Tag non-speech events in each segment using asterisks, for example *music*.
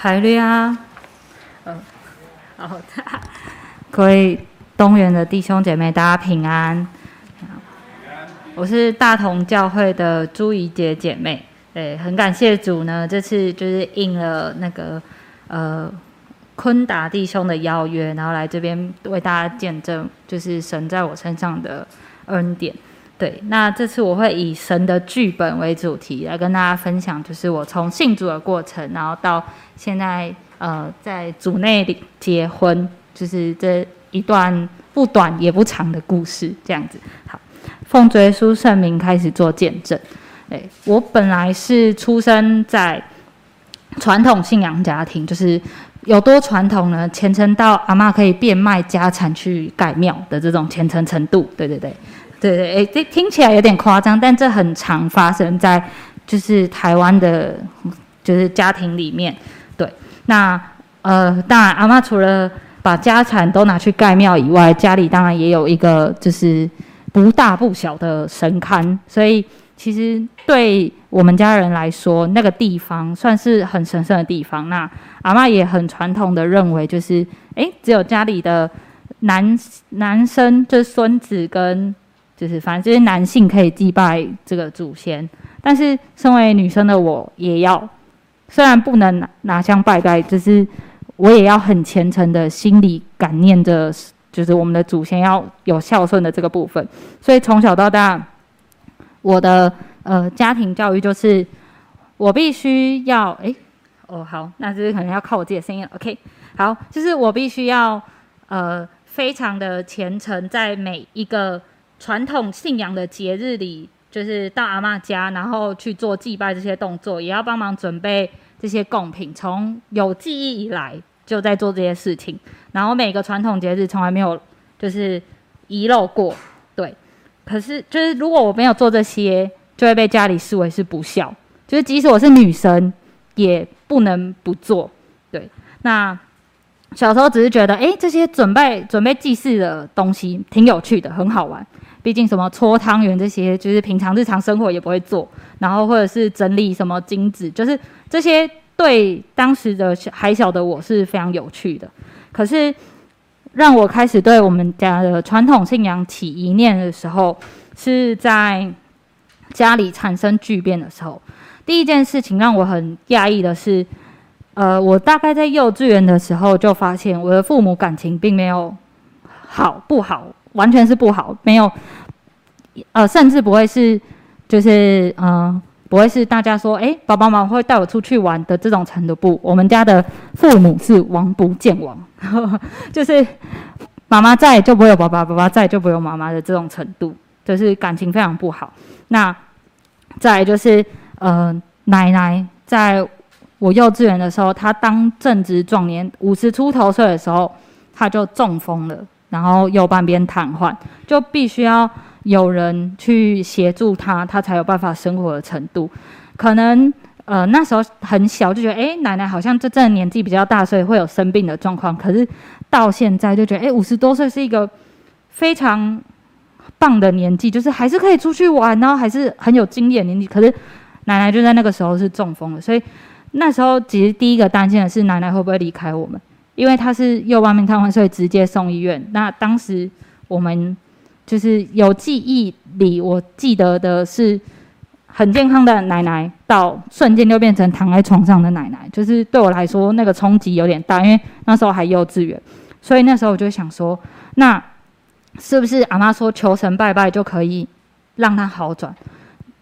海绿啊，嗯，好的，各位东园的弟兄姐妹，大家平安。我是大同教会的朱怡杰姐妹，对，很感谢主呢，这次就是应了那个呃昆达弟兄的邀约，然后来这边为大家见证，就是神在我身上的恩典。对，那这次我会以神的剧本为主题来跟大家分享，就是我从信主的过程，然后到现在呃在主内里结婚，就是这一段不短也不长的故事，这样子。好，奉追书圣名开始做见证。哎，我本来是出生在传统信仰家庭，就是有多传统呢？虔诚到阿嬷可以变卖家产去盖庙的这种虔诚程度。对对对。对对，哎，这听起来有点夸张，但这很常发生在就是台湾的，就是家庭里面。对，那呃，当然阿嬷除了把家产都拿去盖庙以外，家里当然也有一个就是不大不小的神龛，所以其实对我们家人来说，那个地方算是很神圣的地方。那阿嬷也很传统的认为，就是哎，只有家里的男男生，就是孙子跟就是反正这些男性可以祭拜这个祖先，但是身为女生的我也要，虽然不能拿拿香拜拜，就是我也要很虔诚的心里感念着，就是我们的祖先要有孝顺的这个部分。所以从小到大，我的呃家庭教育就是我必须要哎哦好，那就是可能要靠我自己的声音了。OK，好，就是我必须要呃非常的虔诚，在每一个。传统信仰的节日里，就是到阿嬷家，然后去做祭拜这些动作，也要帮忙准备这些贡品。从有记忆以来，就在做这些事情。然后每个传统节日从来没有就是遗漏过。对，可是就是如果我没有做这些，就会被家里视为是不孝。就是即使我是女生，也不能不做。对，那。小时候只是觉得，哎，这些准备准备祭祀的东西挺有趣的，很好玩。毕竟什么搓汤圆这些，就是平常日常生活也不会做。然后或者是整理什么金子，就是这些对当时的小还小的我是非常有趣的。可是让我开始对我们家的传统信仰起疑念的时候，是在家里产生巨变的时候。第一件事情让我很讶异的是。呃，我大概在幼稚园的时候就发现，我的父母感情并没有好不好，完全是不好，没有，呃，甚至不会是，就是嗯、不会是大家说，哎，爸爸妈妈会带我出去玩的这种程度。不，我们家的父母是王不见王，*laughs* 就是妈妈在就不会有爸爸，爸爸在就不会有妈妈的这种程度，就是感情非常不好。那再就是，呃，奶奶在。我幼稚园的时候，她当正值壮年，五十出头岁的时候，她就中风了，然后右半边瘫痪，就必须要有人去协助他，他才有办法生活的程度。可能呃那时候很小，就觉得哎，奶奶好像这阵年纪比较大，所以会有生病的状况。可是到现在就觉得哎，五十多岁是一个非常棒的年纪，就是还是可以出去玩，然后还是很有经验年纪。可是奶奶就在那个时候是中风了，所以。那时候其实第一个担心的是奶奶会不会离开我们，因为她是右半边瘫痪，所以直接送医院。那当时我们就是有记忆里，我记得的是很健康的奶奶，到瞬间就变成躺在床上的奶奶，就是对我来说那个冲击有点大，因为那时候还幼稚园，所以那时候我就想说，那是不是阿妈说求神拜拜就可以让她好转？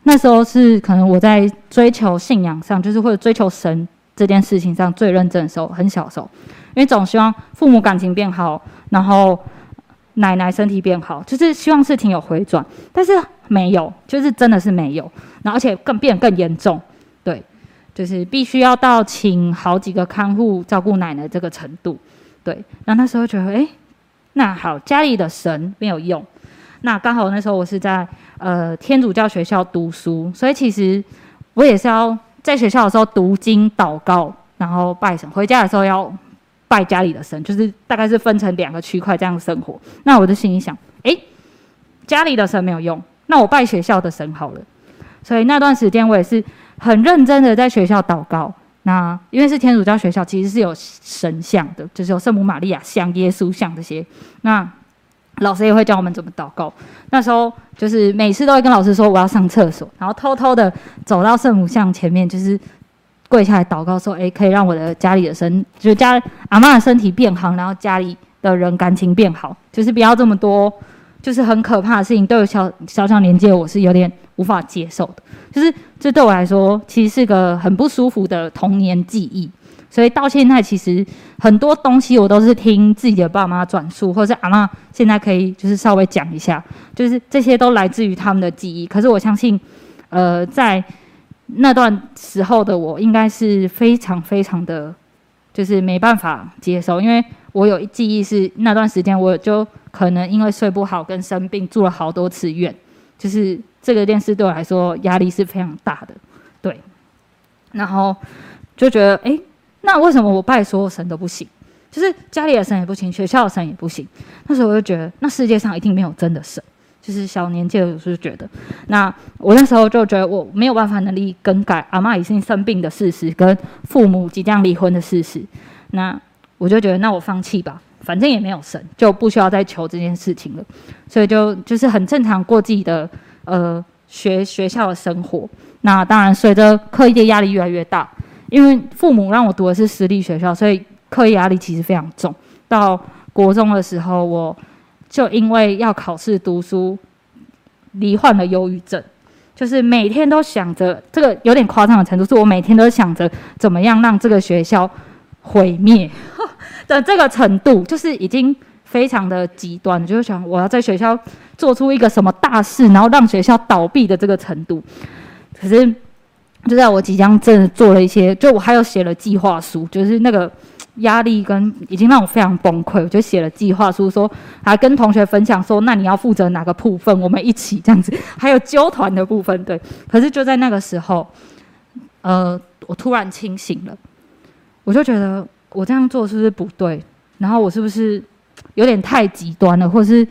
那时候是可能我在追求信仰上，就是或者追求神这件事情上最认真的时候，很小的时候，因为总希望父母感情变好，然后奶奶身体变好，就是希望事情有回转，但是没有，就是真的是没有，然后而且更变更严重，对，就是必须要到请好几个看护照顾奶奶这个程度，对，那那时候觉得，哎，那好，家里的神没有用。那刚好那时候我是在呃天主教学校读书，所以其实我也是要在学校的时候读经祷告，然后拜神。回家的时候要拜家里的神，就是大概是分成两个区块这样生活。那我就心里想，诶，家里的神没有用，那我拜学校的神好了。所以那段时间我也是很认真的在学校祷告，那因为是天主教学校，其实是有神像的，就是有圣母玛利亚像、耶稣像这些。那老师也会教我们怎么祷告。那时候就是每次都会跟老师说我要上厕所，然后偷偷的走到圣母像前面，就是跪下来祷告说：“诶，可以让我的家里的身，就是家阿嬷的身体变好，然后家里的人感情变好，就是不要这么多，就是很可怕的事情。对我小小小年纪我是有点无法接受的，就是这对我来说其实是个很不舒服的童年记忆。”所以到现在，其实很多东西我都是听自己的爸妈转述，或者是阿嬷现在可以就是稍微讲一下，就是这些都来自于他们的记忆。可是我相信，呃，在那段时候的我，应该是非常非常的，就是没办法接受，因为我有记忆是那段时间，我就可能因为睡不好跟生病住了好多次院，就是这个电视对我来说压力是非常大的，对，然后就觉得哎。诶那为什么我拜所有神都不行？就是家里的神也不行，学校的神也不行。那时候我就觉得，那世界上一定没有真的神。就是小年纪的时候就觉得，那我那时候就觉得我没有办法能力更改阿嬷已经生病的事实，跟父母即将离婚的事实。那我就觉得，那我放弃吧，反正也没有神，就不需要再求这件事情了。所以就就是很正常过自己的呃学学校的生活。那当然，随着课业压力越来越大。因为父母让我读的是私立学校，所以课业压力其实非常重。到国中的时候，我就因为要考试读书，罹患了忧郁症，就是每天都想着这个有点夸张的程度，是我每天都想着怎么样让这个学校毁灭 *laughs* 的这个程度，就是已经非常的极端，就是想我要在学校做出一个什么大事，然后让学校倒闭的这个程度。可是。就在我即将真的做了一些，就我还有写了计划书，就是那个压力跟已经让我非常崩溃，我就写了计划书，说还跟同学分享说，那你要负责哪个部分，我们一起这样子，还有揪团的部分，对。可是就在那个时候，呃，我突然清醒了，我就觉得我这样做是不是不对？然后我是不是有点太极端了，或是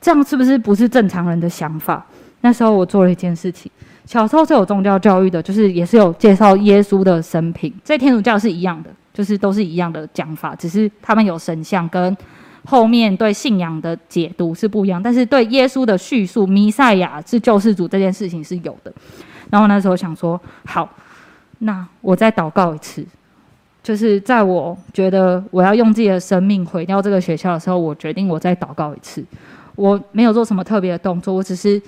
这样是不是不是正常人的想法？那时候我做了一件事情。小时候是有宗教教育的，就是也是有介绍耶稣的生平，在天主教是一样的，就是都是一样的讲法，只是他们有神像跟后面对信仰的解读是不一样，但是对耶稣的叙述，弥赛亚是救世主这件事情是有的。然后那时候想说，好，那我再祷告一次，就是在我觉得我要用自己的生命毁掉这个学校的时候，我决定我再祷告一次。我没有做什么特别的动作，我只是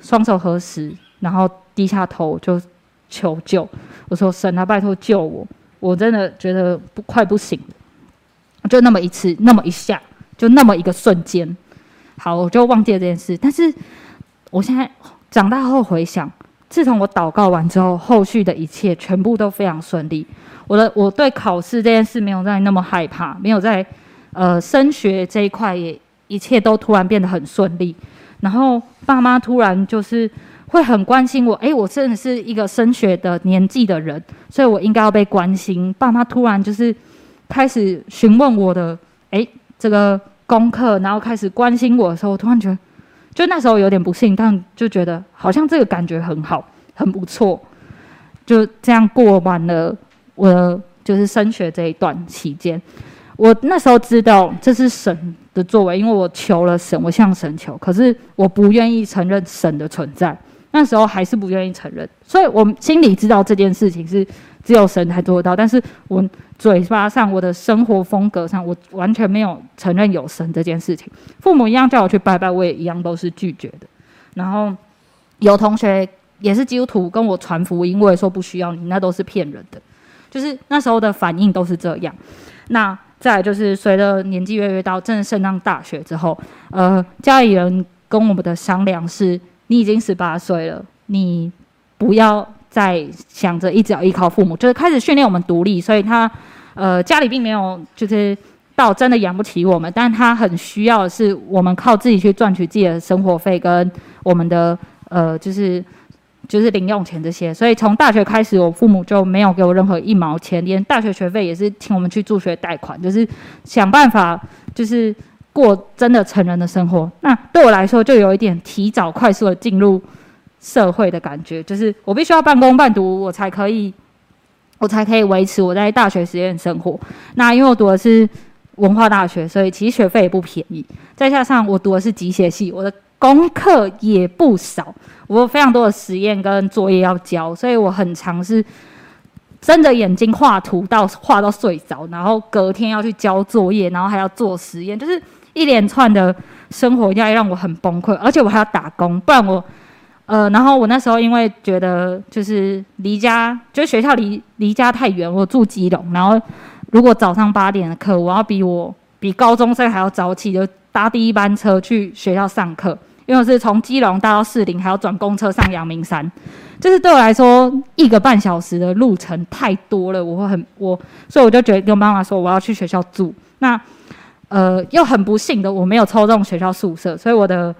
双手合十。然后低下头就求救，我说：“神啊，拜托救我！我真的觉得不快不行，就那么一次，那么一下，就那么一个瞬间，好，我就忘记了这件事。但是我现在长大后回想，自从我祷告完之后，后续的一切全部都非常顺利。我的我对考试这件事没有再那么害怕，没有在呃升学这一块也一切都突然变得很顺利。然后爸妈突然就是。”会很关心我，诶，我真的是一个升学的年纪的人，所以我应该要被关心。爸妈突然就是开始询问我的，诶，这个功课，然后开始关心我的时候，我突然觉得，就那时候有点不幸，但就觉得好像这个感觉很好，很不错。就这样过完了我的就是升学这一段期间，我那时候知道这是神的作为，因为我求了神，我向神求，可是我不愿意承认神的存在。那时候还是不愿意承认，所以我心里知道这件事情是只有神才做得到，但是我嘴巴上、我的生活风格上，我完全没有承认有神这件事情。父母一样叫我去拜拜，我也一样都是拒绝的。然后有同学也是基督徒跟我传福音，我也说不需要你，那都是骗人的。就是那时候的反应都是这样。那再就是随着年纪越来越大，真的升上大学之后，呃，家里人跟我们的商量是。你已经十八岁了，你不要再想着一直要依靠父母，就是开始训练我们独立。所以他，呃，家里并没有就是到真的养不起我们，但他很需要的是我们靠自己去赚取自己的生活费跟我们的呃，就是就是零用钱这些。所以从大学开始，我父母就没有给我任何一毛钱，连大学学费也是请我们去助学贷款，就是想办法就是。过真的成人的生活，那对我来说就有一点提早快速的进入社会的感觉，就是我必须要半工半读，我才可以我才可以维持我在大学实验生活。那因为我读的是文化大学，所以其实学费也不便宜。再加上我读的是机械系，我的功课也不少，我有非常多的实验跟作业要交，所以我很常是睁着眼睛画图到画到睡着，然后隔天要去交作业，然后还要做实验，就是一连串的生活压力让我很崩溃，而且我还要打工，不然我。呃，然后我那时候因为觉得就是离家，就是学校离离家太远，我住基隆，然后如果早上八点的课，我要比我比高中生还要早起，就搭第一班车去学校上课，因为我是从基隆搭到士林，还要转公车上阳明山，就是对我来说一个半小时的路程太多了，我会很我，所以我就觉得跟妈妈说我要去学校住，那呃又很不幸的我没有抽中学校宿舍，所以我的。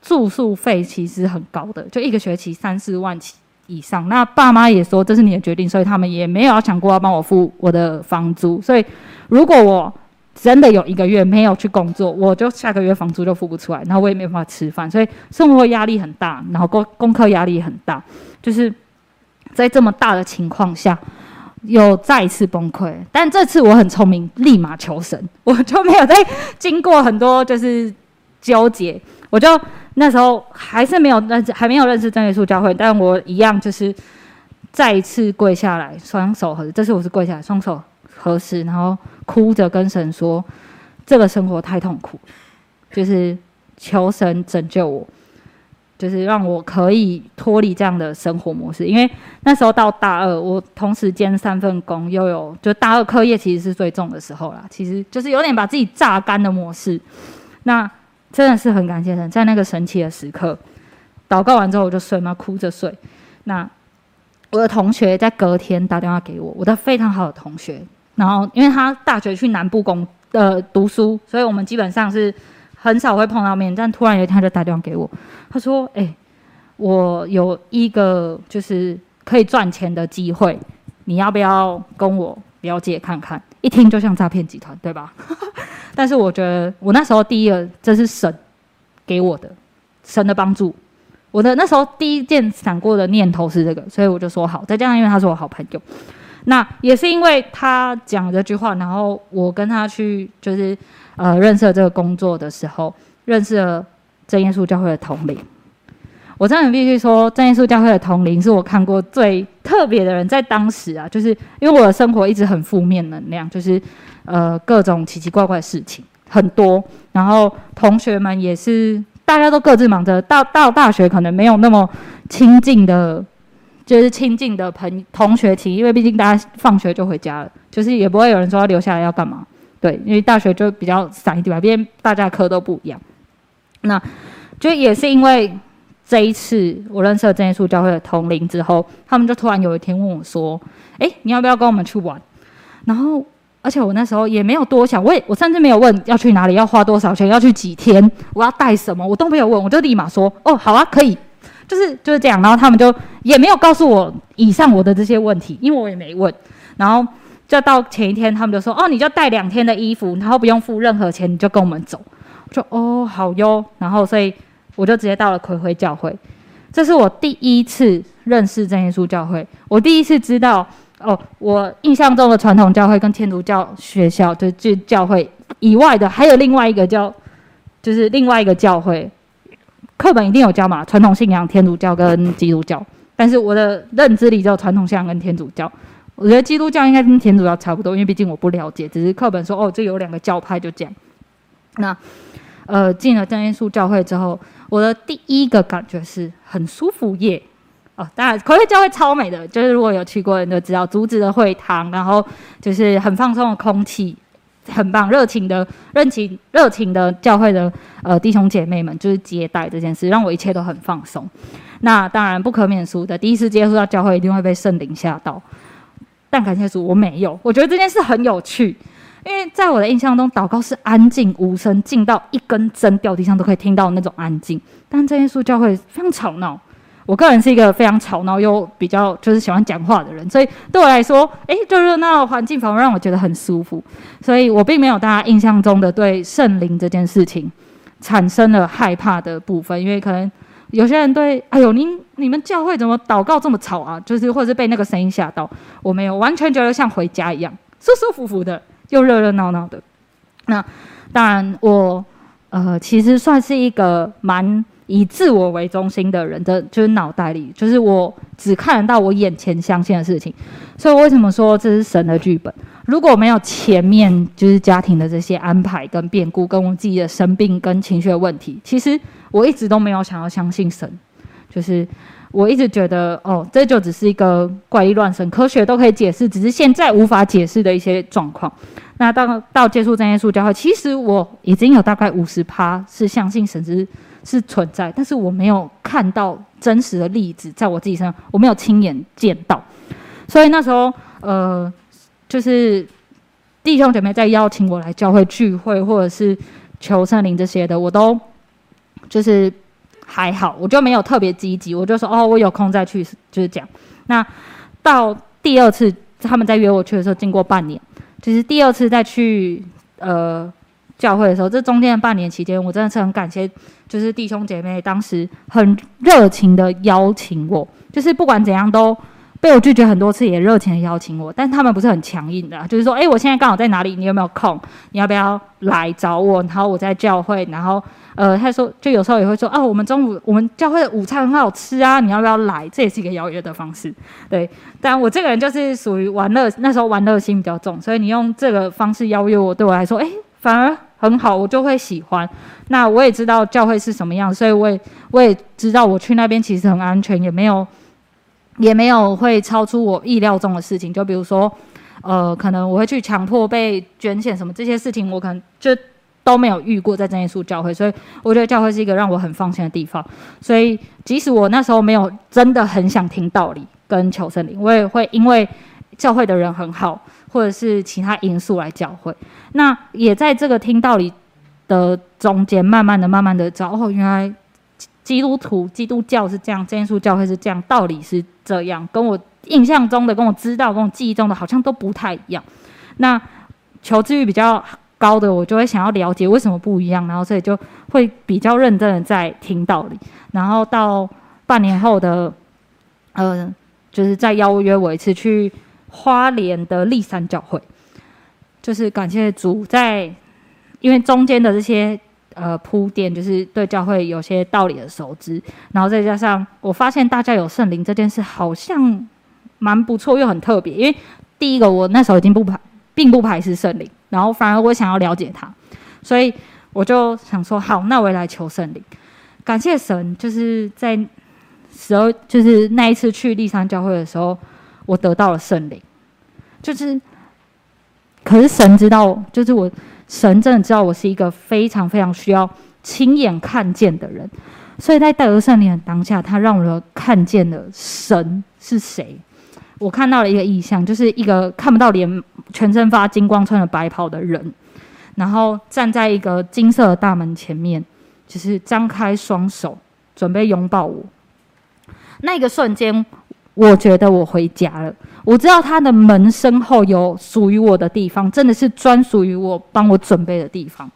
住宿费其实很高的，就一个学期三四万起以上。那爸妈也说这是你的决定，所以他们也没有要想过要帮我付我的房租。所以如果我真的有一个月没有去工作，我就下个月房租就付不出来，然后我也没办法吃饭，所以生活压力很大，然后功功课压力很大。就是在这么大的情况下，又再一次崩溃。但这次我很聪明，立马求神，*laughs* 我就没有再经过很多就是纠结，我就。那时候还是没有认识，还没有认识真耶稣教会，但我一样就是再一次跪下来，双手合。这次我是跪下来，双手合十，然后哭着跟神说：“这个生活太痛苦，就是求神拯救我，就是让我可以脱离这样的生活模式。”因为那时候到大二，我同时兼三份工，又有就大二课业其实是最重的时候啦，其实就是有点把自己榨干的模式。那。真的是很感谢神，在那个神奇的时刻，祷告完之后我就睡嘛，哭着睡。那我的同学在隔天打电话给我，我的非常好的同学，然后因为他大学去南部工呃读书，所以我们基本上是很少会碰到面。但突然有一天他就打电话给我，他说：“哎、我有一个就是可以赚钱的机会，你要不要跟我了解看看？”一听就像诈骗集团，对吧？*laughs* 但是我觉得我那时候第一个，这是神给我的神的帮助。我的那时候第一件闪过的念头是这个，所以我就说好。再加上因为他是我好朋友，那也是因为他讲这句话，然后我跟他去就是呃认识了这个工作的时候，认识了真耶稣教会的统领。我真的必须说，真耶稣教会的统领是我看过最特别的人。在当时啊，就是因为我的生活一直很负面能量，就是呃各种奇奇怪怪的事情很多。然后同学们也是，大家都各自忙着。到到大学可能没有那么亲近的，就是亲近的朋同学情，因为毕竟大家放学就回家了，就是也不会有人说要留下来要干嘛。对，因为大学就比较散一点吧，毕竟大家课都不一样。那就也是因为。这一次我认识了真耶稣教会的同龄之后，他们就突然有一天问我说：“诶，你要不要跟我们去玩？”然后，而且我那时候也没有多想，我也我甚至没有问要去哪里，要花多少钱，要去几天，我要带什么，我都没有问，我就立马说：“哦，好啊，可以。”就是就是这样。然后他们就也没有告诉我以上我的这些问题，因为我也没问。然后就到前一天，他们就说：“哦，你就带两天的衣服，然后不用付任何钱，你就跟我们走。”我就哦，好哟。然后所以。我就直接到了葵辉教会，这是我第一次认识真耶稣教会。我第一次知道，哦，我印象中的传统教会跟天主教学校就就教会以外的，还有另外一个叫，就是另外一个教会。课本一定有教嘛，传统信仰天主教跟基督教。但是我的认知里只有传统信仰跟天主教。我觉得基督教应该跟天主教差不多，因为毕竟我不了解，只是课本说哦，这有两个教派就这样。那呃，进了真耶稣教会之后。我的第一个感觉是很舒服耶，哦，当然葵辉教会超美的，就是如果有去过的人都知道，竹子的会堂，然后就是很放松的空气，很棒，热情的、热情、热情的教会的呃弟兄姐妹们，就是接待这件事，让我一切都很放松。那当然不可免俗的，第一次接触到教会一定会被圣灵吓到，但感谢主我没有，我觉得这件事很有趣。因为在我的印象中，祷告是安静无声，静到一根针掉地上都可以听到那种安静。但这耶稣教会非常吵闹，我个人是一个非常吵闹又比较就是喜欢讲话的人，所以对我来说，诶，就热闹的环境反而让我觉得很舒服。所以我并没有大家印象中的对圣灵这件事情产生了害怕的部分，因为可能有些人对，哎呦，您你们教会怎么祷告这么吵啊？就是或者是被那个声音吓到，我没有，完全觉得像回家一样，舒舒服服的，又热热闹闹的。那当然我。呃，其实算是一个蛮以自我为中心的人的，就是脑袋里，就是我只看得到我眼前相信的事情。所以为什么说这是神的剧本？如果没有前面就是家庭的这些安排跟变故，跟我自己的生病跟情绪的问题，其实我一直都没有想要相信神。就是我一直觉得，哦，这就只是一个怪力乱神，科学都可以解释，只是现在无法解释的一些状况。那到到接触真耶稣教会，其实我已经有大概五十趴是相信神是是存在，但是我没有看到真实的例子在我自己身上，我没有亲眼见到，所以那时候呃，就是弟兄姐妹在邀请我来教会聚会，或者是求圣灵这些的，我都就是还好，我就没有特别积极，我就说哦，我有空再去，就是这样。那到第二次他们在约我去的时候，经过半年。其实第二次再去呃教会的时候，这中间的半年期间，我真的是很感谢，就是弟兄姐妹当时很热情的邀请我，就是不管怎样都被我拒绝很多次，也热情的邀请我，但他们不是很强硬的，就是说，哎，我现在刚好在哪里，你有没有空？你要不要来找我？然后我在教会，然后。呃，他说，就有时候也会说，哦，我们中午我们教会的午餐很好吃啊，你要不要来？这也是一个邀约的方式，对。但我这个人就是属于玩乐，那时候玩乐心比较重，所以你用这个方式邀约我，对我来说，诶，反而很好，我就会喜欢。那我也知道教会是什么样，所以我也我也知道我去那边其实很安全，也没有也没有会超出我意料中的事情。就比如说，呃，可能我会去强迫被捐献什么这些事情，我可能就。都没有遇过在真耶稣教会，所以我觉得教会是一个让我很放心的地方。所以即使我那时候没有真的很想听道理跟求圣灵，我也会因为教会的人很好，或者是其他因素来教会。那也在这个听道理的中间，慢慢的、慢慢的找哦，原来基督徒、基督教是这样，耶稣教会是这样，道理是这样，跟我印象中的、跟我知道、跟我记忆中的好像都不太一样。那求知欲比较高的我就会想要了解为什么不一样，然后所以就会比较认真的在听道理，然后到半年后的，呃，就是再邀约我一次去花莲的立山教会，就是感谢主在，因为中间的这些呃铺垫，就是对教会有些道理的熟知，然后再加上我发现大家有圣灵这件事好像蛮不错又很特别，因为第一个我那时候已经不排并不排斥圣灵。然后反而我想要了解他，所以我就想说好，那我也来求圣灵。感谢神，就是在时候，就是那一次去立山教会的时候，我得到了圣灵。就是，可是神知道，就是我神真的知道我是一个非常非常需要亲眼看见的人，所以在得圣灵的当下，他让我看见了神是谁。我看到了一个意象，就是一个看不到脸、全身发金光、穿着白袍的人，然后站在一个金色的大门前面，就是张开双手准备拥抱我。那个瞬间，我觉得我回家了。我知道他的门身后有属于我的地方，真的是专属于我帮我准备的地方。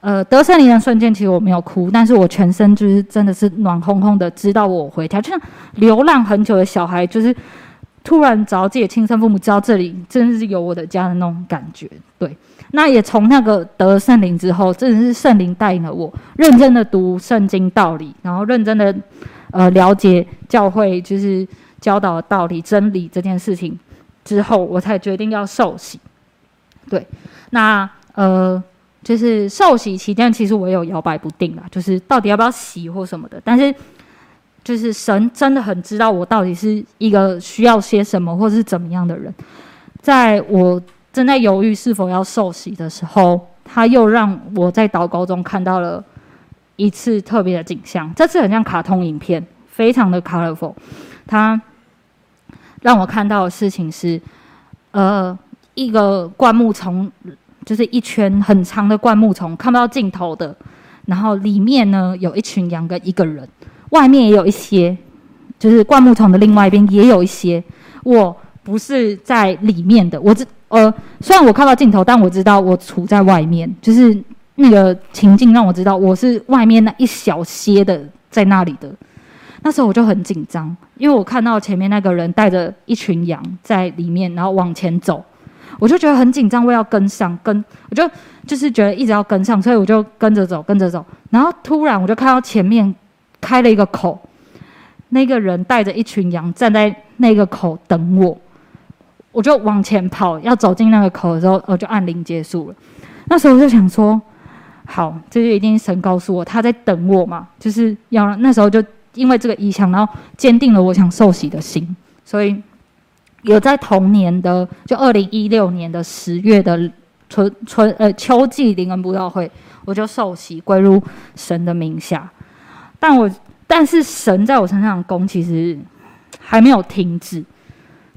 呃，得圣灵的瞬间，其实我没有哭，但是我全身就是真的是暖烘烘的，知道我回家，就像流浪很久的小孩，就是。突然找自己的亲生父母，知道这里真的是有我的家的那种感觉。对，那也从那个得圣灵之后，真的是圣灵带领了我，认真的读圣经道理，然后认真的呃了解教会就是教导的道理真理这件事情之后，我才决定要受洗。对，那呃就是受洗期间，其实我也有摇摆不定啦，就是到底要不要洗或什么的，但是。就是神真的很知道我到底是一个需要些什么，或是怎么样的人。在我正在犹豫是否要受洗的时候，他又让我在祷告中看到了一次特别的景象。这次很像卡通影片，非常的 colorful。他让我看到的事情是，呃，一个灌木丛，就是一圈很长的灌木丛，看不到尽头的。然后里面呢，有一群羊跟一个人。外面也有一些，就是灌木丛的另外一边也有一些。我不是在里面的，我知呃，虽然我看到尽头，但我知道我处在外面，就是那个情境让我知道我是外面那一小些的在那里的那时候我就很紧张，因为我看到前面那个人带着一群羊在里面，然后往前走，我就觉得很紧张，我要跟上，跟我就就是觉得一直要跟上，所以我就跟着走，跟着走。然后突然我就看到前面开了一个口，那个人带着一群羊站在那个口等我，我就往前跑，要走进那个口的时候，我就按铃结束了。那时候我就想说，好，这就一定神告诉我他在等我嘛，就是要那时候就。因为这个意向，然后坚定了我想受洗的心，所以有在同年的就二零一六年的十月的春春呃秋季灵恩布道会，我就受洗归入神的名下。但我但是神在我身上的工其实还没有停止，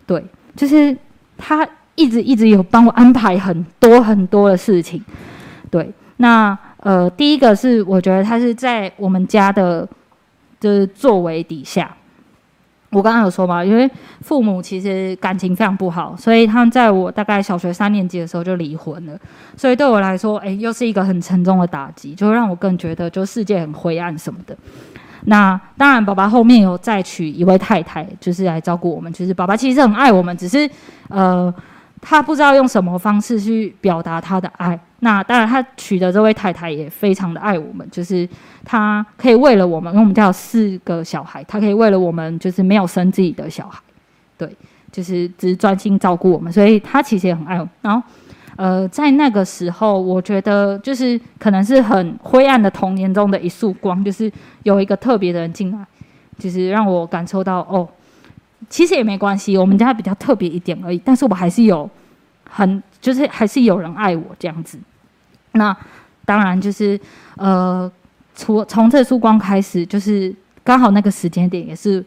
对，就是他一直一直有帮我安排很多很多的事情。对，那呃第一个是我觉得他是在我们家的。就是作为底下，我刚刚有说嘛，因为父母其实感情非常不好，所以他们在我大概小学三年级的时候就离婚了，所以对我来说，哎，又是一个很沉重的打击，就让我更觉得就世界很灰暗什么的。那当然，爸爸后面有再娶一位太太，就是来照顾我们。就是爸爸其实很爱我们，只是呃。他不知道用什么方式去表达他的爱。那当然，他娶的这位太太也非常的爱我们，就是他可以为了我们，因为我们家有四个小孩，他可以为了我们，就是没有生自己的小孩，对，就是只专心照顾我们，所以他其实也很爱我。然后，呃，在那个时候，我觉得就是可能是很灰暗的童年中的一束光，就是有一个特别的人进来，就是让我感受到哦。其实也没关系，我们家比较特别一点而已。但是我还是有很，就是还是有人爱我这样子。那当然就是呃，从从这束光开始，就是刚好那个时间点，也是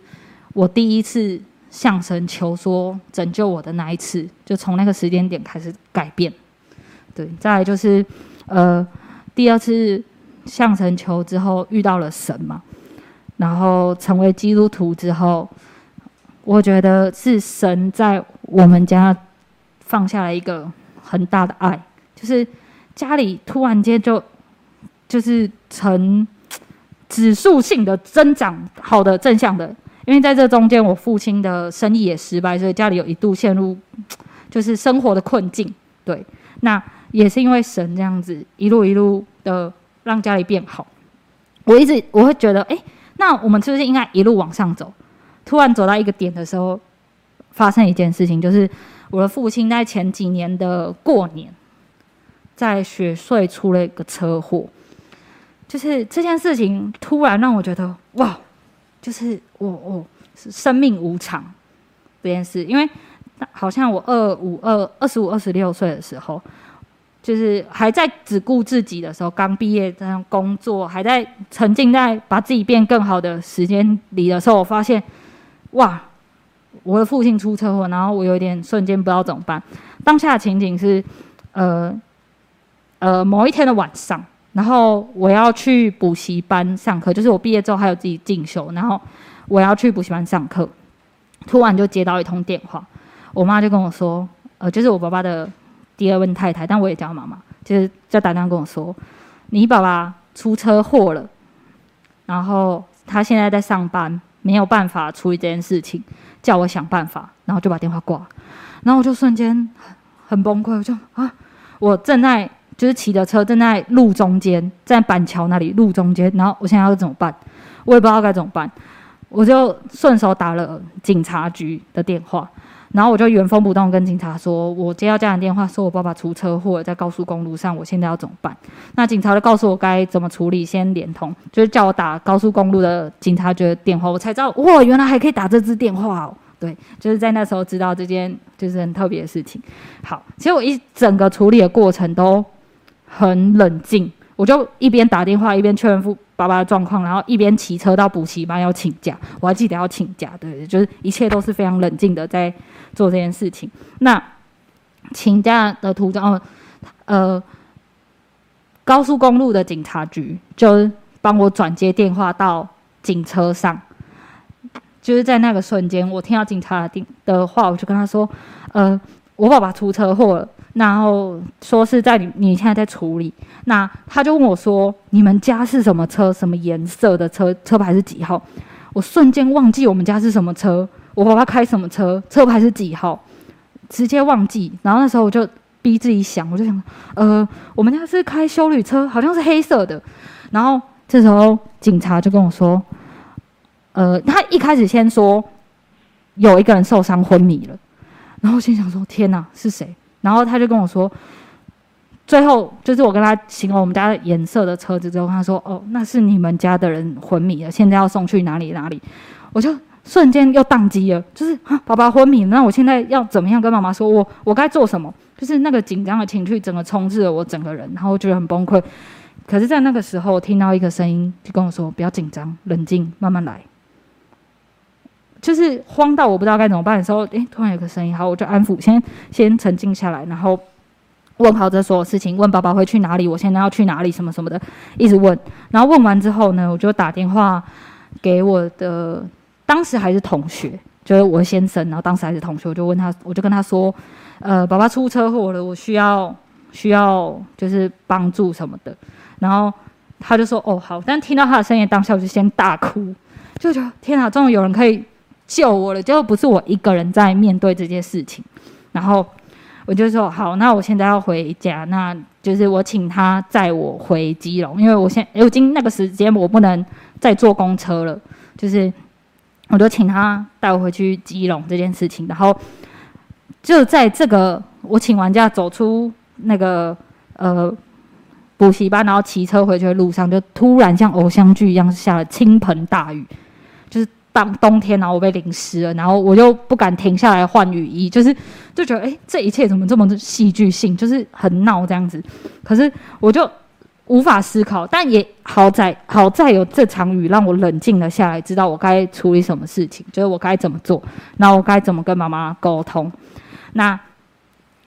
我第一次向神求说拯救我的那一次，就从那个时间点开始改变。对，再来就是呃，第二次向神求之后遇到了神嘛，然后成为基督徒之后。我觉得是神在我们家放下了一个很大的爱，就是家里突然间就就是呈指数性的增长，好的正向的。因为在这中间，我父亲的生意也失败，所以家里有一度陷入就是生活的困境。对，那也是因为神这样子一路一路的让家里变好。我一直我会觉得，哎，那我们是不是应该一路往上走？突然走到一个点的时候，发生一件事情，就是我的父亲在前几年的过年，在雪隧出了一个车祸。就是这件事情突然让我觉得，哇，就是我我生命无常这件事，因为好像我二五二二十五二十六岁的时候，就是还在只顾自己的时候，刚毕业这样工作，还在沉浸在把自己变更好的时间里的时候，我发现。哇！我的父亲出车祸，然后我有点瞬间不知道怎么办。当下的情景是，呃呃，某一天的晚上，然后我要去补习班上课，就是我毕业之后还有自己进修，然后我要去补习班上课。突然就接到一通电话，我妈就跟我说，呃，就是我爸爸的第二任太太，但我也叫妈妈，就是在打电话跟我说，你爸爸出车祸了，然后他现在在上班。没有办法处理这件事情，叫我想办法，然后就把电话挂，然后我就瞬间很崩溃，我就啊，我正在就是骑着车正在路中间，在板桥那里路中间，然后我现在要怎么办？我也不知道该怎么办，我就顺手打了警察局的电话。然后我就原封不动跟警察说，我接到家人电话，说我爸爸出车祸在高速公路上，我现在要怎么办？那警察就告诉我该怎么处理，先连通，就是叫我打高速公路的警察局的电话，我才知道哇，原来还可以打这支电话哦。对，就是在那时候知道这件就是很特别的事情。好，其实我一整个处理的过程都很冷静。我就一边打电话一边确认父爸爸的状况，然后一边骑车到补习班要请假。我还记得要请假，对，就是一切都是非常冷静的在做这件事情。那请假的途中，呃，高速公路的警察局就帮我转接电话到警车上。就是在那个瞬间，我听到警察的的话，我就跟他说：“呃，我爸爸出车祸了。”然后说是在你你现在在处理，那他就问我说：“你们家是什么车？什么颜色的车？车牌是几号？”我瞬间忘记我们家是什么车，我爸爸开什么车，车牌是几号，直接忘记。然后那时候我就逼自己想，我就想，呃，我们家是开修旅车，好像是黑色的。然后这时候警察就跟我说，呃，他一开始先说有一个人受伤昏迷了，然后我心想说，天哪，是谁？然后他就跟我说。最后就是我跟他形容我们家的颜色的车子之后，他说：“哦，那是你们家的人昏迷了，现在要送去哪里哪里？”我就瞬间又宕机了，就是啊，爸爸昏迷，那我现在要怎么样跟妈妈说？我我该做什么？就是那个紧张的情绪整个充斥了我整个人，然后我觉得很崩溃。可是，在那个时候，听到一个声音就跟我说：“不要紧张，冷静，慢慢来。”就是慌到我不知道该怎么办的时候，诶，突然有个声音，好，我就安抚，先先沉静下来，然后。问好这所有事情，问爸爸会去哪里，我现在要去哪里，什么什么的，一直问。然后问完之后呢，我就打电话给我的当时还是同学，就是我先生。然后当时还是同学，我就问他，我就跟他说，呃，爸爸出车祸了，我需要需要就是帮助什么的。然后他就说，哦，好。但听到他的声音，当下我就先大哭，就觉得天哪，终于有人可以救我了，就不是我一个人在面对这件事情。然后。我就说好，那我现在要回家，那就是我请他载我回基隆，因为我现在已经那个时间我不能再坐公车了，就是我就请他带我回去基隆这件事情，然后就在这个我请完假走出那个呃补习班，然后骑车回去的路上，就突然像偶像剧一样下了倾盆大雨，就是。当冬天，然后我被淋湿了，然后我就不敢停下来换雨衣，就是就觉得，哎，这一切怎么这么戏剧性，就是很闹这样子。可是我就无法思考，但也好在好在有这场雨让我冷静了下来，知道我该处理什么事情，就是我该怎么做，然后我该怎么跟妈妈沟通。那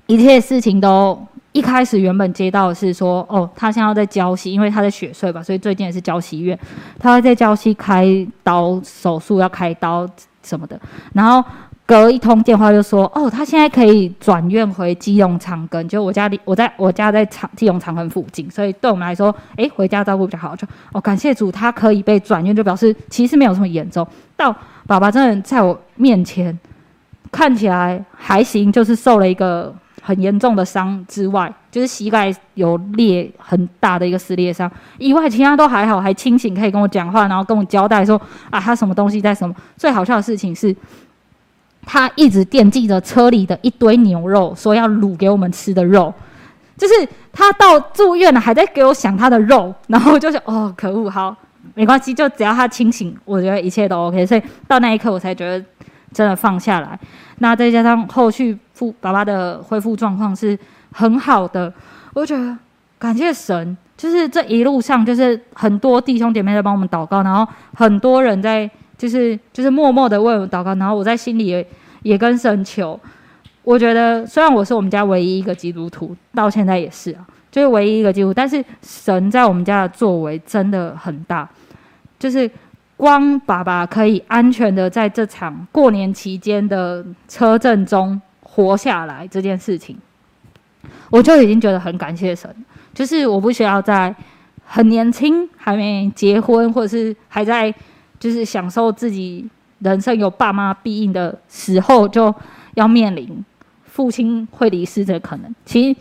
一切事情都。一开始原本接到的是说，哦，他现在要在礁溪，因为他在雪隧吧，所以最近也是礁溪医院，他会在礁溪开刀手术，要开刀什么的。然后隔一通电话就说，哦，他现在可以转院回基隆长庚，就我家里，我在我家在长基隆长庚附近，所以对我们来说，诶，回家照顾比较好。就哦，感谢主，他可以被转院，就表示其实没有这么严重。到爸爸真的在我面前看起来还行，就是受了一个。很严重的伤之外，就是膝盖有裂很大的一个撕裂伤，以外其他都还好，还清醒，可以跟我讲话，然后跟我交代说啊，他什么东西在什么。最好笑的事情是，他一直惦记着车里的一堆牛肉，说要卤给我们吃的肉，就是他到住院了还在给我想他的肉，然后就想哦，可恶，好，没关系，就只要他清醒，我觉得一切都 OK。所以到那一刻，我才觉得真的放下来。那再加上后续。父爸爸的恢复状况是很好的，我觉得感谢神，就是这一路上就是很多弟兄姐妹在帮我们祷告，然后很多人在就是就是默默的为我们祷告，然后我在心里也也跟神求。我觉得虽然我是我们家唯一一个基督徒，到现在也是啊，就是唯一一个基督徒，但是神在我们家的作为真的很大，就是光爸爸可以安全的在这场过年期间的车震中。活下来这件事情，我就已经觉得很感谢神。就是我不需要在很年轻还没结婚，或者是还在就是享受自己人生有爸妈庇荫的时候，就要面临父亲会离世这个可能。其实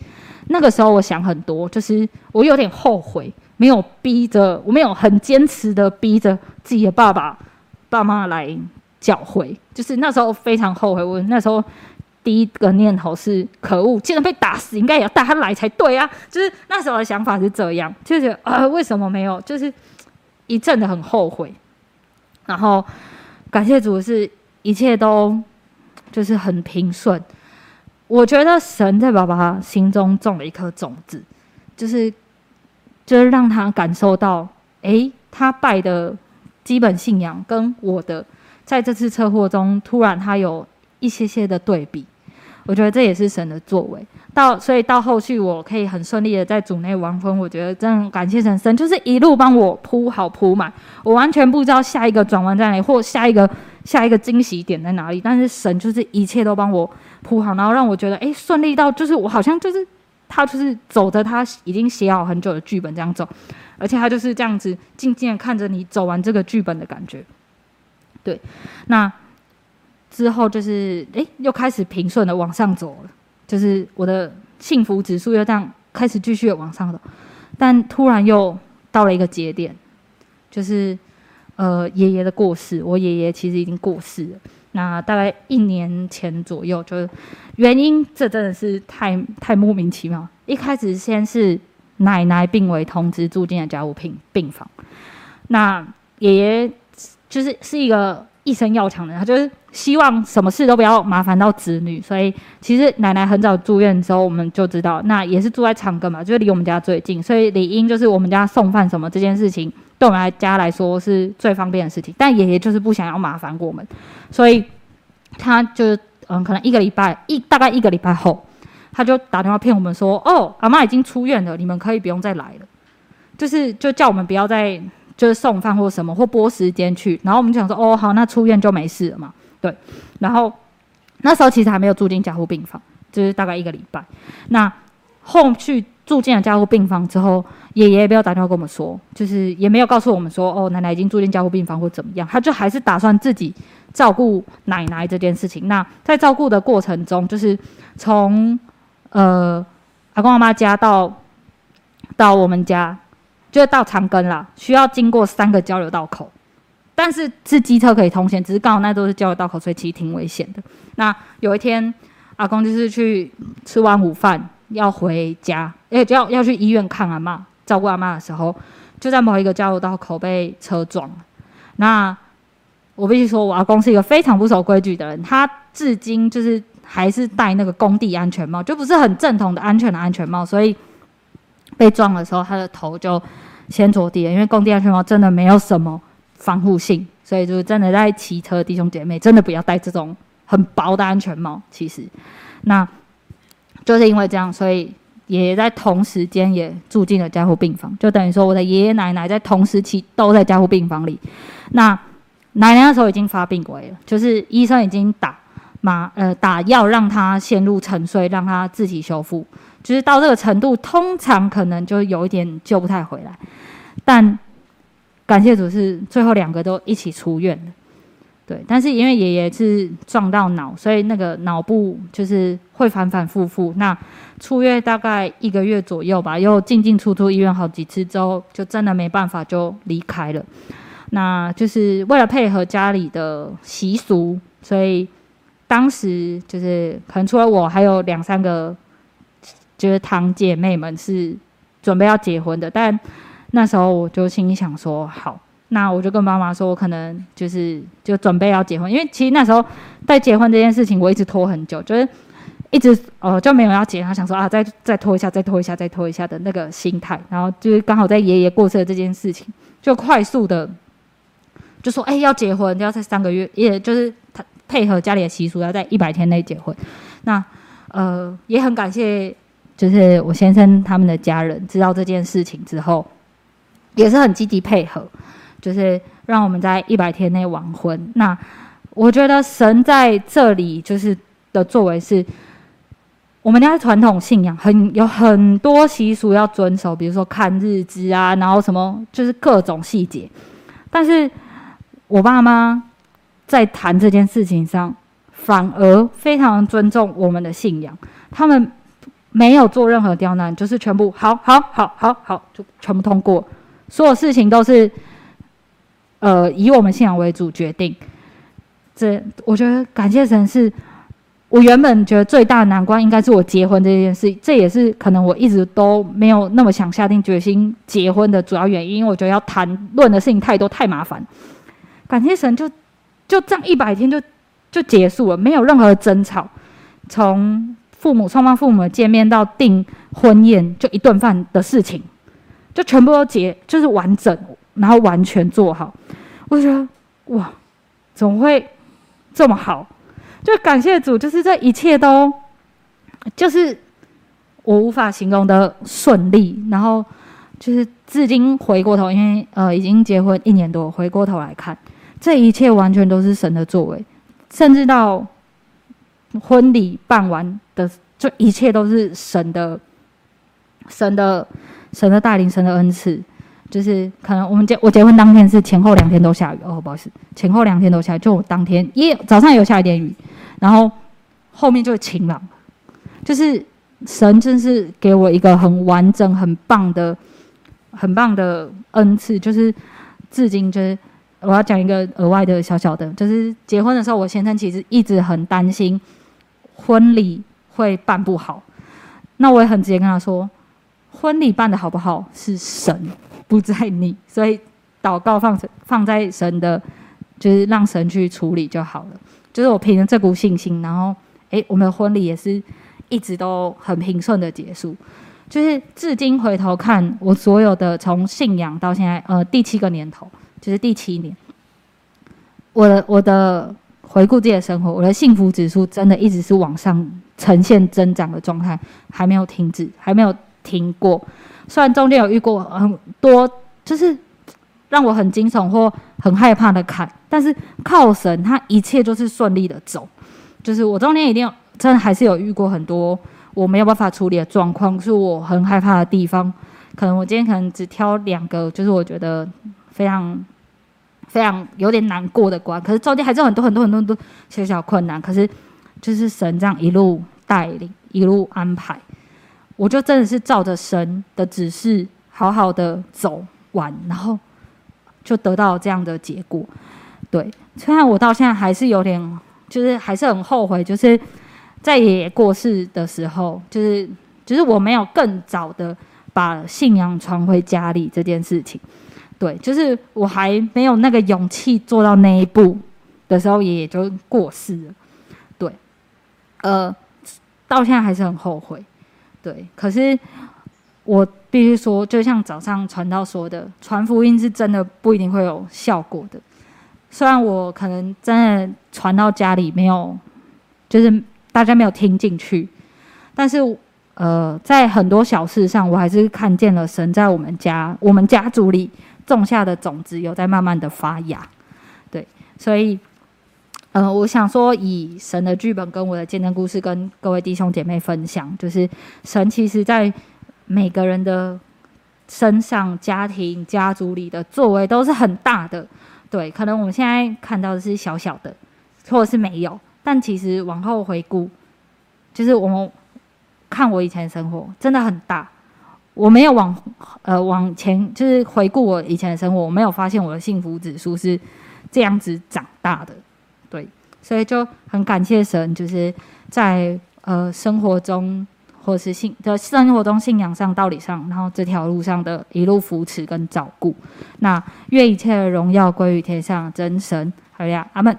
那个时候我想很多，就是我有点后悔，没有逼着，我没有很坚持的逼着自己的爸爸、爸妈来教会。就是那时候非常后悔，我那时候。第一个念头是可恶，竟然被打死，应该也要带他来才对啊！就是那时候的想法是这样，就觉得啊、呃，为什么没有？就是一阵的很后悔。然后感谢主，是一切都就是很平顺。我觉得神在爸爸心中种了一颗种子，就是就是让他感受到，诶，他拜的基本信仰跟我的在这次车祸中，突然他有一些些的对比。我觉得这也是神的作为，到所以到后续我可以很顺利的在组内完婚，我觉得真的感谢神，神就是一路帮我铺好铺满，我完全不知道下一个转弯在哪里，或下一个下一个惊喜点在哪里，但是神就是一切都帮我铺好，然后让我觉得诶顺利到就是我好像就是他就是走着他已经写好很久的剧本这样走，而且他就是这样子静静的看着你走完这个剧本的感觉，对，那之后就是哎，又开始平顺的往上走了，就是我的幸福指数又这样开始继续往上走，但突然又到了一个节点，就是呃爷爷的过世，我爷爷其实已经过世了。那大概一年前左右，就是原因，这真的是太太莫名其妙。一开始先是奶奶病危通知住进了家务病病房，那爷爷就是是一个一生要强的人，他就是希望什么事都不要麻烦到子女，所以其实奶奶很早住院的时候，我们就知道，那也是住在长庚嘛，就是离我们家最近，所以理应就是我们家送饭什么这件事情。对我们家来说是最方便的事情，但爷爷就是不想要麻烦我们，所以他就嗯，可能一个礼拜一大概一个礼拜后，他就打电话骗我们说：“哦，阿妈已经出院了，你们可以不用再来了。”就是就叫我们不要再就是送饭或什么或拨时间去。然后我们就想说：“哦，好，那出院就没事了嘛。”对。然后那时候其实还没有住进加护病房，就是大概一个礼拜。那后续住进了加护病房之后。爷爷也没有打电话跟我们说，就是也没有告诉我们说，哦，奶奶已经住进加护病房或怎么样，他就还是打算自己照顾奶奶这件事情。那在照顾的过程中，就是从呃阿公阿妈家到到我们家，就是到长庚啦，需要经过三个交流道口，但是是机车可以通行，只是刚好那都是交流道口，所以其实挺危险的。那有一天，阿公就是去吃完午饭要回家，哎，就要要去医院看阿妈。照顾阿妈的时候，就在某一个交流道口被车撞。那我必须说，我阿公是一个非常不守规矩的人，他至今就是还是戴那个工地安全帽，就不是很正统的安全的安全帽。所以被撞的时候，他的头就先着地了，因为工地安全帽真的没有什么防护性，所以就是真的在骑车弟兄姐妹真的不要戴这种很薄的安全帽。其实，那就是因为这样，所以。爷爷在同时间也住进了加护病房，就等于说我的爷爷奶奶在同时期都在加护病房里。那奶奶那时候已经发病危了，就是医生已经打麻呃打药让他陷入沉睡，让他自己修复，就是到这个程度，通常可能就有一点救不太回来。但感谢主是最后两个都一起出院了。对，但是因为爷爷是撞到脑，所以那个脑部就是会反反复复。那出院大概一个月左右吧，又进进出出医院好几次之后，就真的没办法就离开了。那就是为了配合家里的习俗，所以当时就是可能除了我，还有两三个就是堂姐妹们是准备要结婚的，但那时候我就心里想说好。那我就跟妈妈说，我可能就是就准备要结婚，因为其实那时候在结婚这件事情，我一直拖很久，就是一直呃就没有要结，他想说啊，再再拖一下，再拖一下，再拖一下的那个心态，然后就是刚好在爷爷过世的这件事情，就快速的就说，哎、要结婚，要在三个月，也就是他配合家里的习俗，要在一百天内结婚。那呃也很感谢，就是我先生他们的家人知道这件事情之后，也是很积极配合。就是让我们在一百天内完婚。那我觉得神在这里就是的作为是，我们家传统信仰很有很多习俗要遵守，比如说看日子啊，然后什么就是各种细节。但是我爸妈在谈这件事情上，反而非常尊重我们的信仰，他们没有做任何刁难，就是全部好好好好好就全部通过，所有事情都是。呃，以我们信仰为主决定，这我觉得感谢神是，我原本觉得最大的难关应该是我结婚这件事，这也是可能我一直都没有那么想下定决心结婚的主要原因，因为我觉得要谈论的事情太多太麻烦。感谢神就就这样一百天就就结束了，没有任何争吵，从父母双方父母见面到订婚宴，就一顿饭的事情，就全部都结，就是完整。然后完全做好，我觉得哇，怎么会这么好？就感谢主，就是这一切都就是我无法形容的顺利。然后就是至今回过头，因为呃已经结婚一年多，回过头来看，这一切完全都是神的作为，甚至到婚礼办完的，就一切都是神的、神的、神的带领，神的恩赐。就是可能我们结我结婚当天是前后两天都下雨哦，不好意思，前后两天都下雨，就我当天也早上有下一点雨，然后后面就晴朗，就是神真是给我一个很完整、很棒的、很棒的恩赐，就是至今就是我要讲一个额外的小小的，就是结婚的时候，我先生其实一直很担心婚礼会办不好，那我也很直接跟他说。婚礼办得好不好是神，不在你，所以祷告放放在神的，就是让神去处理就好了。就是我凭着这股信心，然后诶，我们的婚礼也是一直都很平顺的结束。就是至今回头看，我所有的从信仰到现在，呃，第七个年头，就是第七年，我的我的回顾自己的生活，我的幸福指数真的一直是往上呈现增长的状态，还没有停止，还没有。听过，虽然中间有遇过很多，就是让我很惊悚或很害怕的坎，但是靠神，他一切都是顺利的走。就是我中间一定真的还是有遇过很多我没有办法处理的状况，是我很害怕的地方。可能我今天可能只挑两个，就是我觉得非常非常有点难过的关。可是中间还是有很多很多很多很多小小困难，可是就是神这样一路带领，一路安排。我就真的是照着神的指示，好好的走完，然后就得到这样的结果。对，虽然我到现在还是有点，就是还是很后悔，就是在爷爷过世的时候，就是就是我没有更早的把信仰传回家里这件事情。对，就是我还没有那个勇气做到那一步的时候，爷爷就过世了。对，呃，到现在还是很后悔。对，可是我必须说，就像早上传道说的，传福音是真的不一定会有效果的。虽然我可能真的传到家里没有，就是大家没有听进去，但是呃，在很多小事上，我还是看见了神在我们家、我们家族里种下的种子有在慢慢的发芽。对，所以。嗯、呃，我想说，以神的剧本跟我的见证故事，跟各位弟兄姐妹分享，就是神其实在每个人的身上、家庭、家族里的作为都是很大的。对，可能我们现在看到的是小小的，或者是没有，但其实往后回顾，就是我们看我以前的生活真的很大。我没有往呃往前，就是回顾我以前的生活，我没有发现我的幸福指数是这样子长大的。所以就很感谢神，就是在呃生活中或是信的生活中、信仰上、道理上，然后这条路上的一路扶持跟照顾。那愿一切的荣耀归于天上真神，好呀，阿门。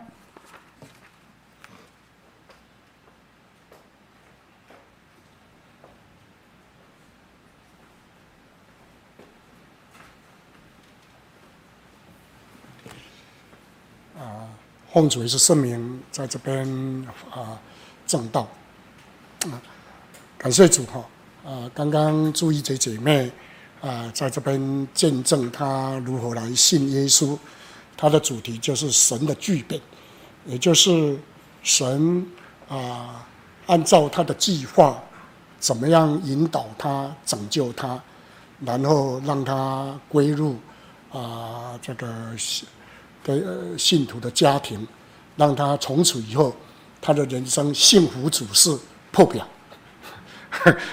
奉主耶稣圣名，在这边啊正道啊，感谢主哈啊！刚刚注意这姐妹啊，在这边见证她如何来信耶稣，她的主题就是神的剧本，也就是神啊按照他的计划，怎么样引导他、拯救他，然后让他归入啊这个。给信徒的家庭，让他从此以后，他的人生幸福指数破表。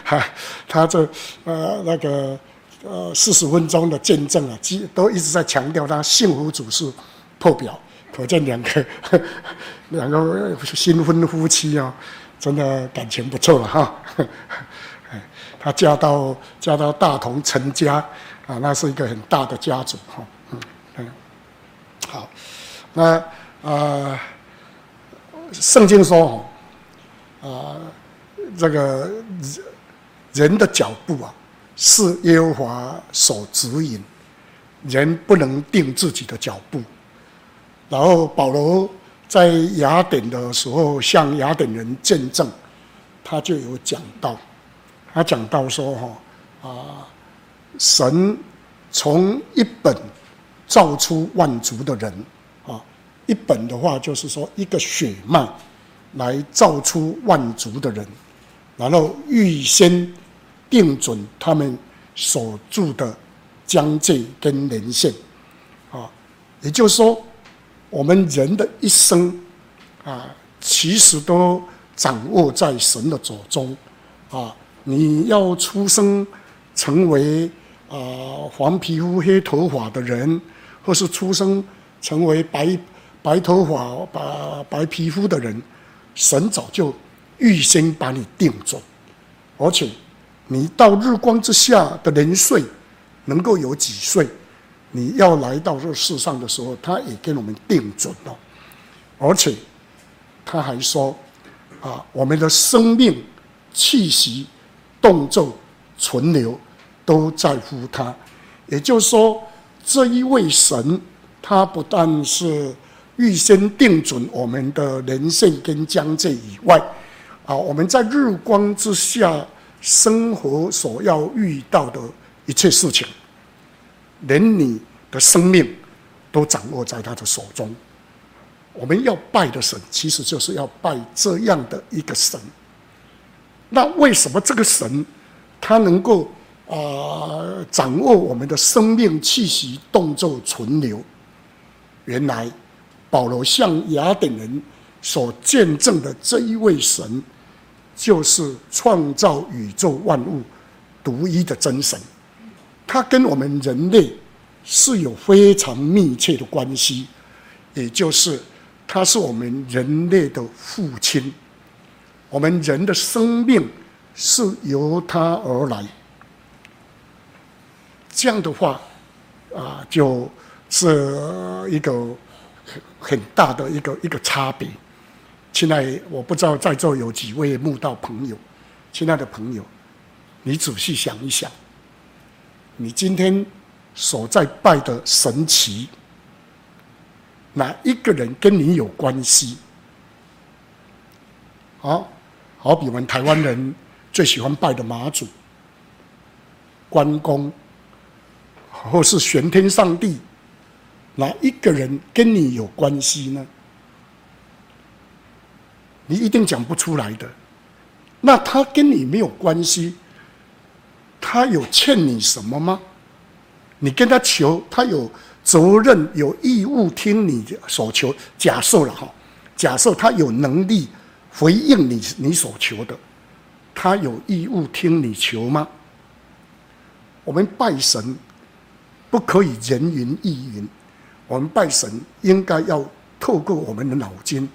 哈，*laughs* 他这呃那个呃四十分钟的见证啊，几都一直在强调他幸福指数破表，可见两个 *laughs* 两个新婚夫妻啊，真的感情不错了哈。*laughs* 他嫁到嫁到大同陈家啊，那是一个很大的家族哈。那呃，圣经说，啊、呃，这个人的脚步啊，是耶和华所指引，人不能定自己的脚步。然后保罗在雅典的时候向雅典人见证，他就有讲到，他讲到说哈啊、神从一本。造出万族的人，一本的话就是说一个血脉来造出万族的人，然后预先定准他们所住的疆界跟连线，啊，也就是说，我们人的一生啊，其实都掌握在神的手中，啊，你要出生成为啊黄皮肤黑头发的人，或是出生成为白白头发白白皮肤的人，神早就预先把你定准，而且你到日光之下的年岁。能够有几岁？你要来到这世上的时候，他也给我们定准了，而且他还说：“啊，我们的生命、气息、动作、存留，都在乎他。”也就是说，这一位神，他不但是预先定准我们的人性跟疆界以外，啊，我们在日光之下生活所要遇到的。一切事情，连你的生命都掌握在他的手中。我们要拜的神，其实就是要拜这样的一个神。那为什么这个神他能够啊、掌握我们的生命气息、动作、存留？原来保罗向雅典人所见证的这一位神，就是创造宇宙万物独一的真神。他跟我们人类是有非常密切的关系，也就是他是我们人类的父亲，我们人的生命是由他而来。这样的话，啊，就是一个很大的一个一个差别。亲爱，我不知道在座有几位慕道朋友，亲爱的朋友，你仔细想一想。你今天所在拜的神祇，哪一个人跟你有关系？啊，好比我们台湾人最喜欢拜的妈祖、关公，或是玄天上帝，哪一个人跟你有关系呢？你一定讲不出来的。那他跟你没有关系。他有欠你什么吗？你跟他求，他有责任、有义务听你所求。假设了哈，假设他有能力回应你你所求的，他有义务听你求吗？我们拜神不可以人云亦云，我们拜神应该要透过我们的脑筋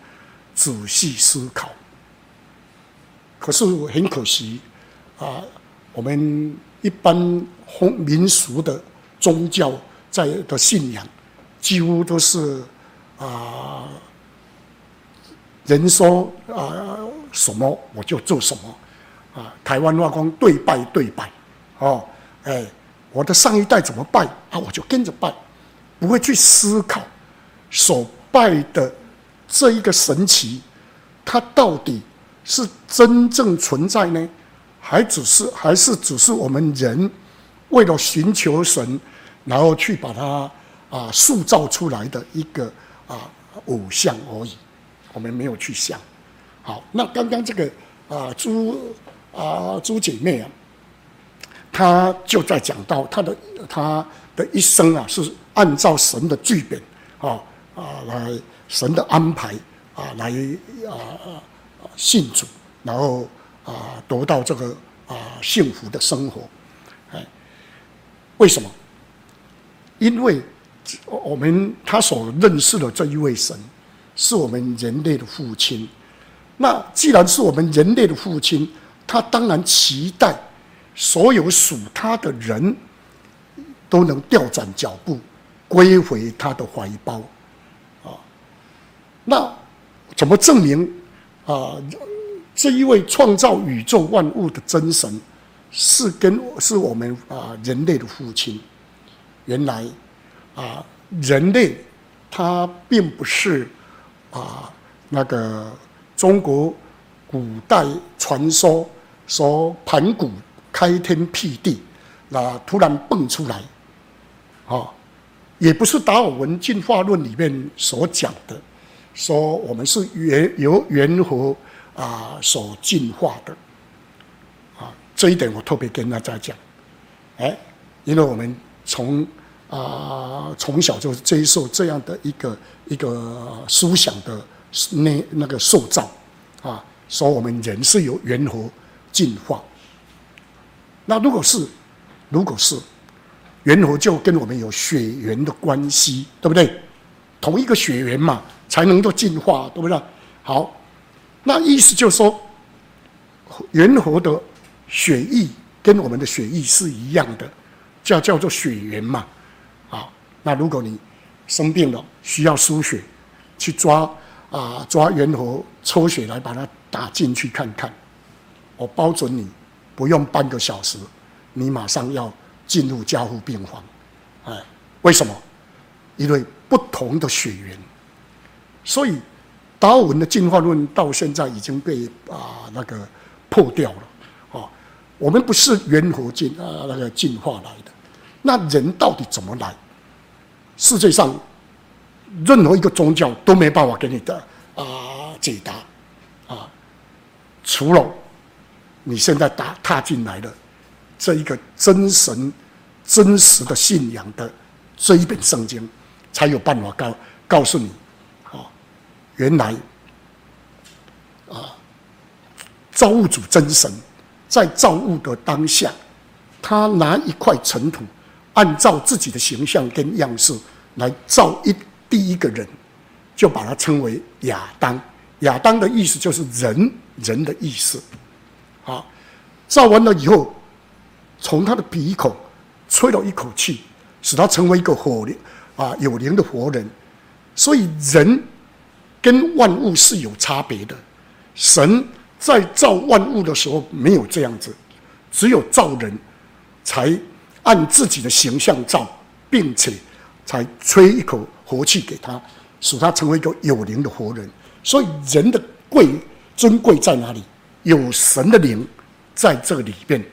仔细思考。可是很可惜啊。我们一般民俗的宗教在的信仰，几乎都是啊，人说啊什么我就做什么啊。台湾话讲对拜对拜哦，哎，我的上一代怎么拜啊，我就跟着拜，不会去思考所拜的这一个神奇，它到底是真正存在呢？还只是还是只是我们人为了寻求神，然后去把它啊塑造出来的一个啊偶像而已，我们没有去想。好，那刚刚这个啊朱啊朱姐妹啊，她就在讲到她的她的一生啊，是按照神的剧本啊啊来神的安排啊来啊信主，然后。啊，得到这个啊幸福的生活，哎，为什么？因为我们他所认识的这一位神，是我们人类的父亲。那既然是我们人类的父亲，他当然期待所有属他的人都能调转脚步，归回他的怀抱。啊，那怎么证明啊？这一位创造宇宙万物的真神，是跟是我们啊人类的父亲。原来啊，人类他并不是啊那个中国古代传说说盘古开天辟地，那突然蹦出来，啊，也不是达尔文进化论里面所讲的，说我们是缘由猿猴。啊，所进化的，啊，这一点我特别跟大家讲，哎，因为我们从啊从小就接受这样的一个一个思想的那那个塑造啊，说我们人是由猿猴进化。那如果是如果是猿猴，就跟我们有血缘的关系，对不对？同一个血缘嘛，才能够进化，对不对？好，那意思就是说，猿猴的血液跟我们的血液是一样的，叫叫做血缘嘛。啊，那如果你生病了，需要输血，去抓啊抓猿猴抽血来把它打进去看看，我包准你不用半个小时，你马上要进入加护病房。哎，为什么？因为不同的血缘，所以。达尔文的进化论到现在已经被啊那个破掉了，啊，我们不是猿和进啊那个进化来的，那人到底怎么来？世界上任何一个宗教都没办法给你的啊解答，啊，除了你现在打踏进来的这一个真神真实的信仰的这一本圣经，才有办法告告诉你。啊原来，啊，造物主真神在造物的当下，他拿一块尘土，按照自己的形象跟样式来造一第一个人，就把它称为亚当。亚当的意思就是人，人的意思。啊，造完了以后，从他的鼻孔吹了一口气，使他成为一个活灵啊，有灵的活人。所以人。跟万物是有差别的，神在造万物的时候没有这样子，只有造人才按自己的形象造，并且才吹一口活气给他，使他成为一个有灵的活人。所以人的贵尊贵在哪里？有神的灵在这里边，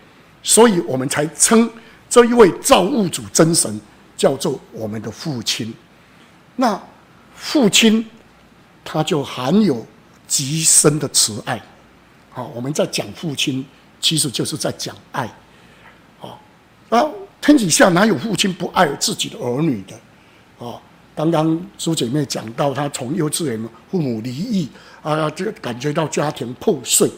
所以我们才称这一位造物主真神叫做我们的父亲。那父亲。他就含有极深的慈爱，好，我们在讲父亲，其实就是在讲爱，啊，那天底下哪有父亲不爱自己的儿女的？啊，刚刚苏姐妹讲到，她从幼稚园父母离异啊，就感觉到家庭破碎，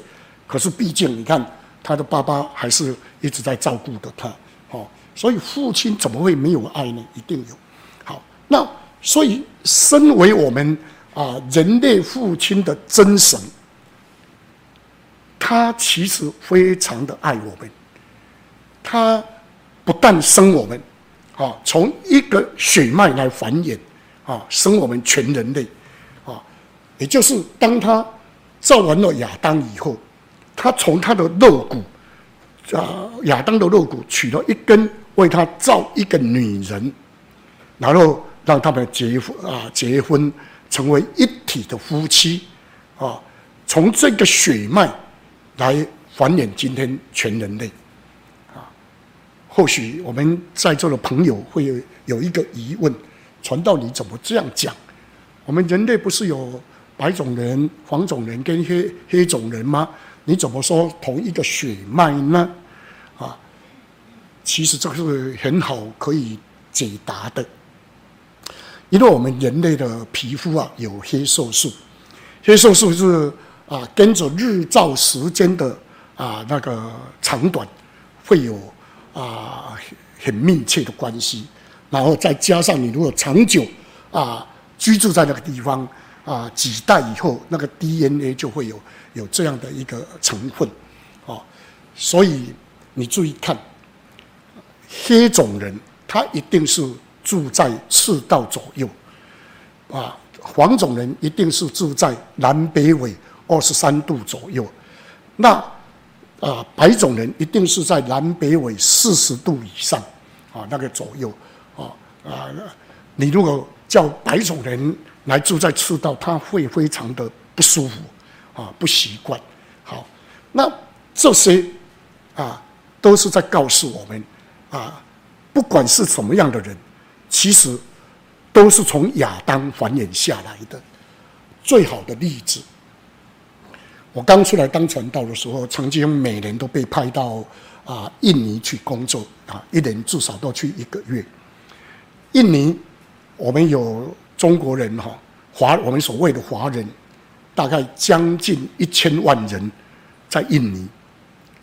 可是毕竟你看，他的爸爸还是一直在照顾着他，哦，所以父亲怎么会没有爱呢？一定有。好，那所以身为我们。啊，人类父亲的真神，他其实非常的爱我们。他不但生我们，啊，从一个血脉来繁衍，啊，生我们全人类，啊，也就是当他造完了亚当以后，他从他的肋骨，啊，亚当的肋骨取了一根，为他造一个女人，然后让他们结婚啊，结婚。成为一体的夫妻，啊，从这个血脉来繁衍今天全人类，啊，或许我们在座的朋友会有有一个疑问：传道你怎么这样讲？我们人类不是有白种人、黄种人跟黑黑种人吗？你怎么说同一个血脉呢？啊，其实这个是很好可以解答的。因为我们人类的皮肤啊有黑色素，黑色素是啊跟着日照时间的啊那个长短会有啊很密切的关系，然后再加上你如果长久啊居住在那个地方啊几代以后，那个 DNA 就会有有这样的一个成分，啊，所以你注意看，黑种人他一定是。住在赤道左右，啊，黄种人一定是住在南北纬二十三度左右，那啊，白种人一定是在南北纬四十度以上，啊，那个左右，啊啊，你如果叫白种人来住在赤道，他会非常的不舒服，啊，不习惯。好，那这些啊，都是在告诉我们，啊，不管是什么样的人。其实都是从亚当繁衍下来的。最好的例子，我刚出来当传道的时候，曾经每年都被派到啊印尼去工作啊，一年至少都去一个月。印尼，我们有中国人哈，华我们所谓的华人，大概将近一千万人在印尼。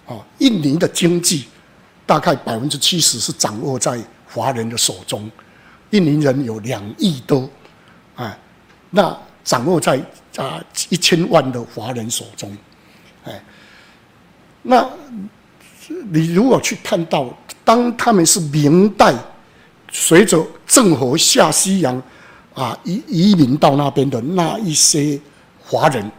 啊，印尼的经济大概百分之七十是掌握在华人的手中。印尼人有两亿多，啊，那掌握在啊一千万的华人手中，哎，那你如果去看到，当他们是明代随着郑和下西洋啊移移民到那边的那一些华人。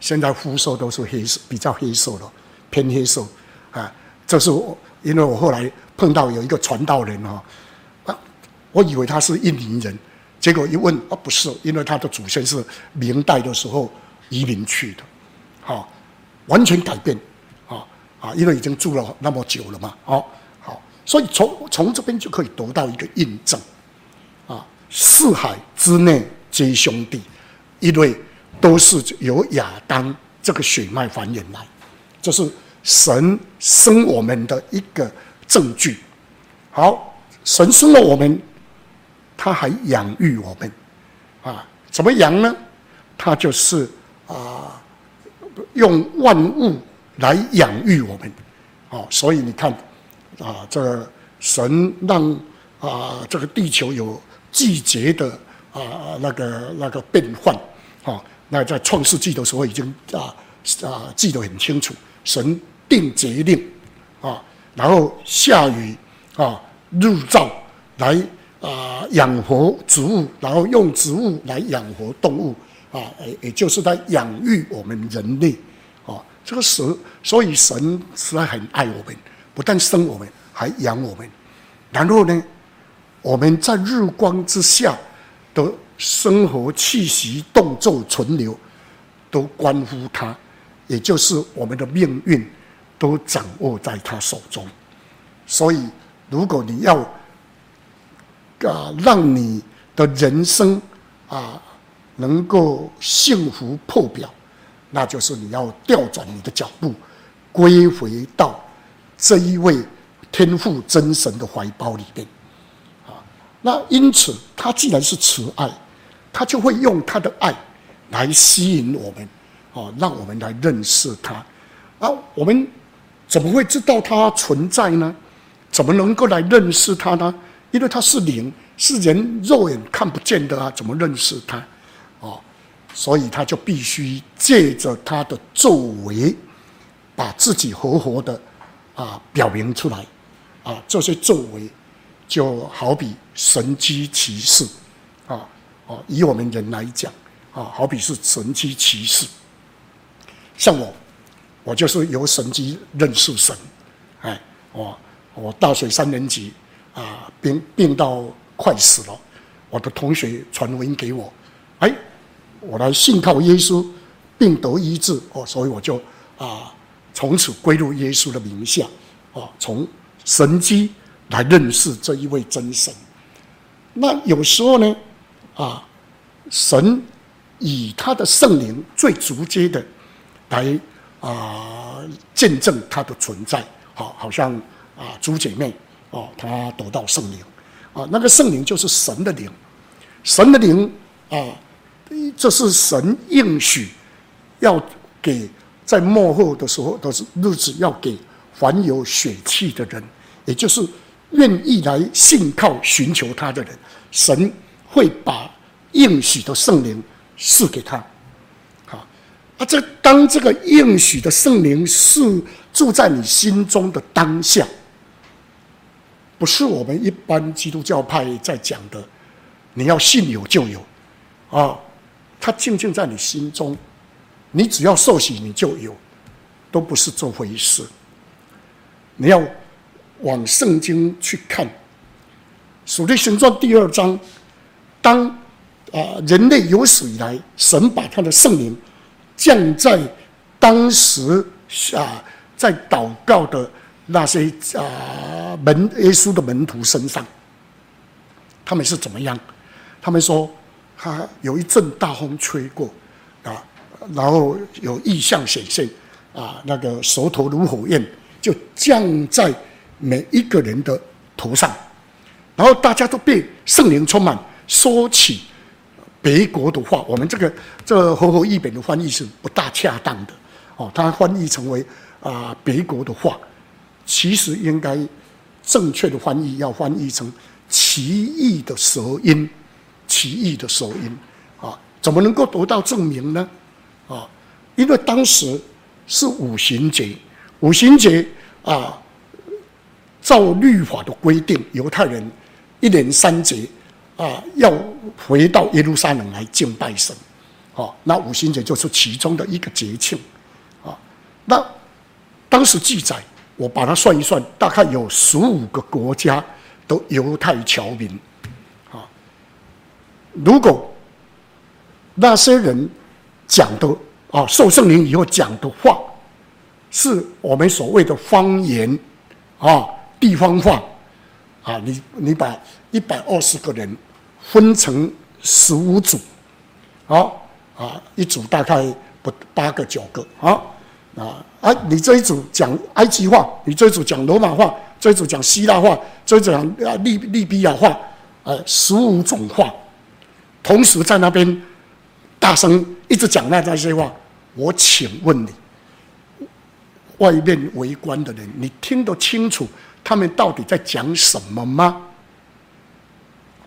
现在肤色都是黑色，比较黑色的，偏黑色，啊，这是我，因为我后来碰到有一个传道人啊，啊，我以为他是印尼人，结果一问啊，不是，因为他的祖先是明代的时候移民去的，好，完全改变，啊啊，因为已经住了那么久了嘛，好，好，所以从从这边就可以得到一个印证，啊，四海之内皆兄弟，因为。都是由亚当这个血脉繁衍来，这是神生我们的一个证据。好，神生了我们，他还养育我们，啊，怎么养呢？他就是啊，用万物来养育我们，啊，所以你看，啊，这个神让啊这个地球有季节的啊那个那个变换，啊。那在创世纪的时候已经啊啊记得很清楚，神定节令啊，然后下雨啊，日照来啊养活植物，然后用植物来养活动物啊，也也就是在养育我们人类啊。这个神，所以神实在很爱我们，不但生我们，还养我们。然后呢，我们在日光之下的。生活气息、动作、存留，都关乎他，也就是我们的命运，都掌握在他手中。所以，如果你要啊，让你的人生啊能够幸福破表，那就是你要调转你的脚步，归回到这一位天父真神的怀抱里边。啊，那因此，他既然是慈爱。他就会用他的爱来吸引我们，哦，让我们来认识他。啊，我们怎么会知道他存在呢？怎么能够来认识他呢？因为他是灵，是人肉眼看不见的啊，怎么认识他？哦，所以他就必须借着他的作为，把自己活活的啊表明出来。啊，这些作为就好比神迹奇事哦。以我们人来讲，啊，好比是神迹奇事。像我，我就是由神迹认识神。哎，我我大学三年级啊，病病到快死了，我的同学传福音给我，哎，我来信靠耶稣，病得医治。哦，所以我就啊，从此归入耶稣的名下。哦，从神迹来认识这一位真神。那有时候呢？啊，神以他的圣灵最直接的来啊见证他的存在，好，好像啊朱姐妹哦，她得到圣灵。啊，那个圣灵就是神的灵，神的灵啊，这是神应许要给在末后的时候的日子要给凡有血气的人，也就是愿意来信靠寻求他的人，神。会把应许的圣灵赐给他，好，啊，这当这个应许的圣灵是住在你心中的当下，不是我们一般基督教派在讲的，你要信有就有，啊，他静静在你心中，你只要受洗你就有，都不是这回事。你要往圣经去看，《属灵神传》第二章。当啊，人类有史以来，神把他的圣灵降在当时啊，在祷告的那些啊门耶稣的门徒身上，他们是怎么样？他们说，他有一阵大风吹过，啊，然后有异象显现，啊，那个舌头如火焰，就降在每一个人的头上，然后大家都被圣灵充满，说起别国的话。我们这个这个和合译本的翻译是不大恰当的，哦，它翻译成为啊别国的话，其实应该正确的翻译要翻译成奇异的舌音，奇异的舌音，啊，怎么能够得到证明呢？啊，因为当时是五旬节，五旬节啊，照律法的规定，犹太人一年三节啊，要回到耶路撒冷来敬拜神。啊，那五旬节就是其中的一个节庆。啊，那当时记载，我把它算一算，大概有十五个国家的犹太侨民。啊，如果那些人。讲的啊，受圣灵以后讲的话，是我们所谓的方言啊，地方话啊。你你把一百二十个人分成十五组，好啊，一组大概不八个九个啊啊啊！你这一组讲埃及话，你这一组讲罗马话，这一组讲希腊话，这一组讲啊利利比亚话，呃，十五种话，同时在那边。大声一直讲那那些话，我请问你，外面围观的人，你听得清楚他们到底在讲什么吗？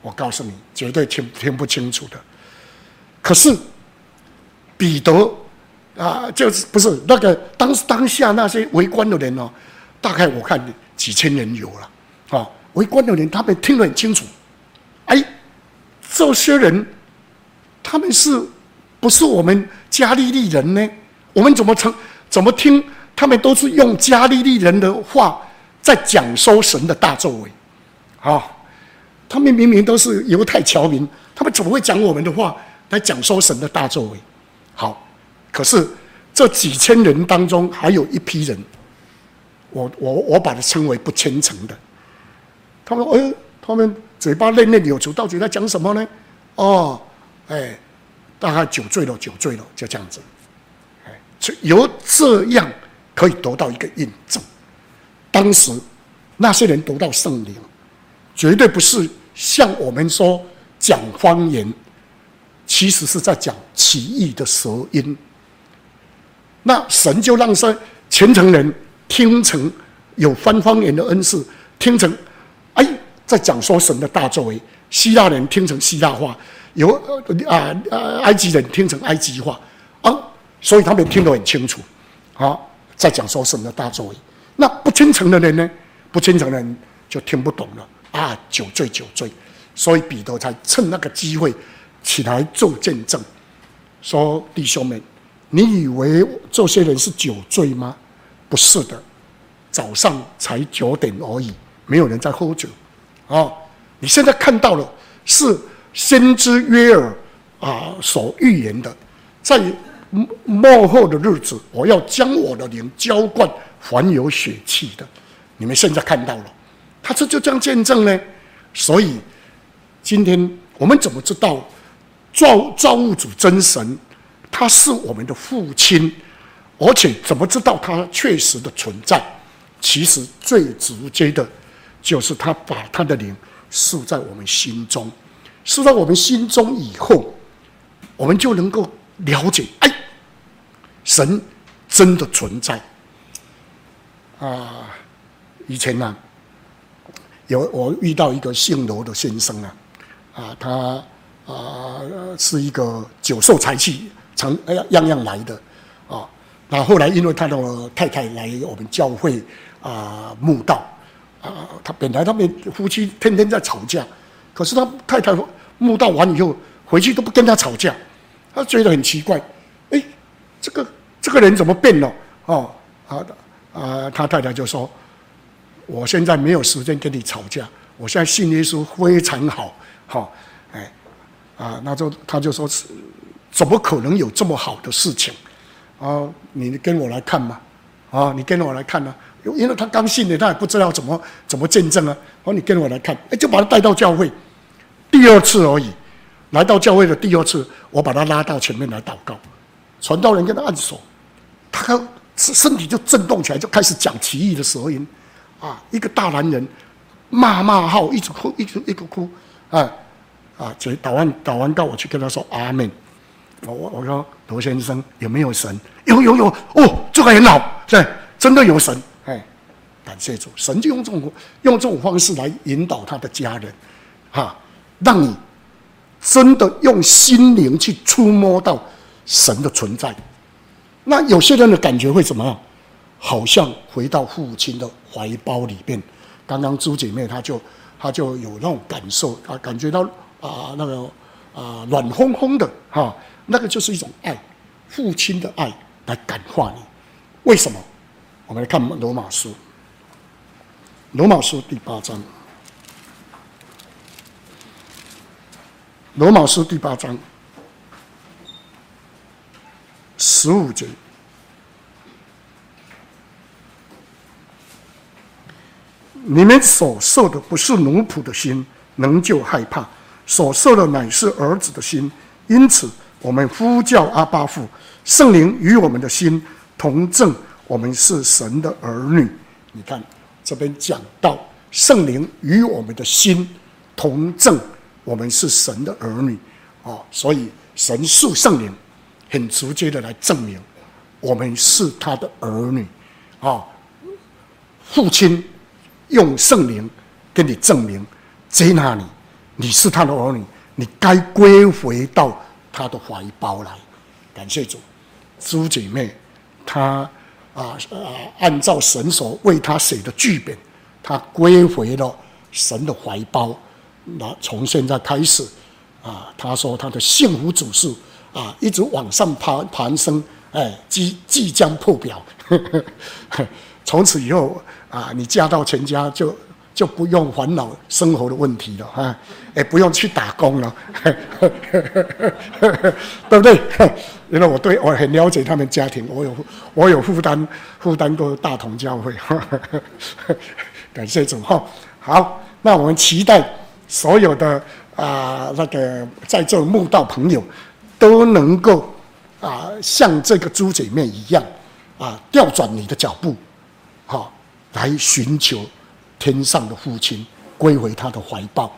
我告诉你，绝对听听不清楚的。可是彼得啊，就是不是那个当当下那些围观的人哦，大概我看几千人有了啊，围观的人他们听得很清楚。哎，这些人他们是。不是我们加利利人呢？我们怎么成怎么听？他们都是用加利利人的话在讲说神的大作为。啊，他们明明都是犹太侨民，他们怎么会讲我们的话来讲说神的大作为？好，可是这几千人当中还有一批人，我我我把它称为不虔诚的。他们：“哎，他们嘴巴念念有词，到底在讲什么呢？”哦，哎。大概酒醉了，酒醉了，就这样子。哎，由这样可以得到一个印证。当时那些人得到圣灵，绝对不是像我们说讲方言，其实是在讲奇异的舌音。那神就让说虔诚人听成有翻方言的恩赐，听成哎在讲说神的大作为；希腊人听成希腊话。有啊啊！埃及人听成埃及话啊，所以他们听得很清楚啊，在讲说神的大作为。那不虔诚的人呢？不虔诚的人就听不懂了啊！酒醉酒醉，所以彼得才趁那个机会起来做见证，说：“弟兄们，你以为这些人是酒醉吗？不是的，早上才九点而已，没有人在喝酒啊！你现在看到了是。”先知约尔啊所预言的，在末后的日子，我要将我的灵浇灌凡有血气的。你们现在看到了，他这就这样见证呢。所以今天我们怎么知道造造物主真神他是我们的父亲？而且怎么知道他确实的存在？其实最直接的，就是他把他的灵赐在我们心中。是在我们心中以后，我们就能够了解，哎，神真的存在。啊，以前呢、有我遇到一个姓罗的先生啊，啊，他啊是一个久受财气，常哎呀样样来的啊。那后来因为他的太太来我们教会啊慕道啊，他本来他们夫妻天天在吵架。可是他太太慕道完以后回去都不跟他吵架，他觉得很奇怪，哎，这个这个人怎么变了？哦，啊啊，他太太就说：“我现在没有时间跟你吵架，我现在信耶稣非常好，好、哦，哎，啊，那就他就说是怎么可能有这么好的事情？啊，你跟我来看嘛，啊，你跟我来看呢、啊，因为他刚信的，他也不知道怎么怎么见证啊，哦，你跟我来看，哎，就把他带到教会。”第二次而已，来到教会的第二次，我把他拉到前面来祷告，传道人跟他按手，他身体就震动起来，就开始讲奇异的舌音，啊，一个大男人骂骂号，一直哭，一直一直哭，啊啊，这祷完祷完告，我去跟他说阿门。我我我说罗先生有没有神？有有有哦，这个很好，对，真的有神，哎，感谢主，神就用这种用这种方式来引导他的家人，哈，让你真的用心灵去触摸到神的存在。那有些人的感觉会怎么样？好像回到父亲的怀抱里边。刚刚朱姐妹她就她就有那种感受啊，感觉到啊那个啊暖烘烘的哈。那个就是一种爱，父亲的爱来感化你。为什么？我们来看罗马书，罗马书第八章，罗马书第八章十五节，你们所受的不是奴仆的心，仍旧害怕；所受的乃是儿子的心，因此。我们呼叫阿爸父，圣灵与我们的心同证，我们是神的儿女。你看这边讲到圣灵与我们的心同证，我们是神的儿女啊，所以神属圣灵很直接的来证明我们是他的儿女啊。父亲用圣灵跟你证明，接纳你，你是他的儿女，你该归回到。他的怀抱来，感谢主，朱姐妹，她啊啊，按照神所为她写的剧本，她归回了神的怀抱。那从现在开始，啊，她说她的幸福指数啊，一直往上爬攀升，哎，即即将破表。从此以后啊，你嫁到全家就。就不用烦恼生活的问题了哈，也不用去打工了，*laughs* 对不对？因为我对我很了解他们家庭，我有我有负担负担过大同教会，*laughs* 感谢主哈。好，那我们期待所有的啊那个在座慕道朋友都能够啊像这个朱姐妹一样啊调转你的脚步，来寻求。天上的父亲归回他的怀抱，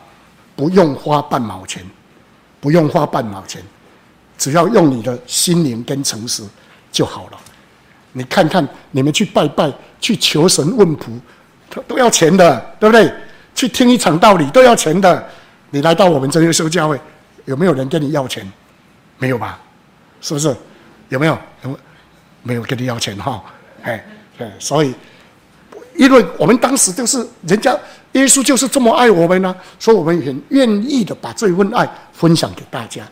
不用花半毛钱，不用花半毛钱，只要用你的心灵跟诚实就好了。你看看你们去拜拜、去求神问卜，都都要钱的，对不对？去听一场道理都要钱的。你来到我们真耶稣教会，有没有人跟你要钱？没有吧？是不是？有没有？有没有？没有跟你要钱哈？哎，对，所以。因为我们当时就是人家耶稣就是这么爱我们呢，所以我们很愿意的把这份爱分享给大家。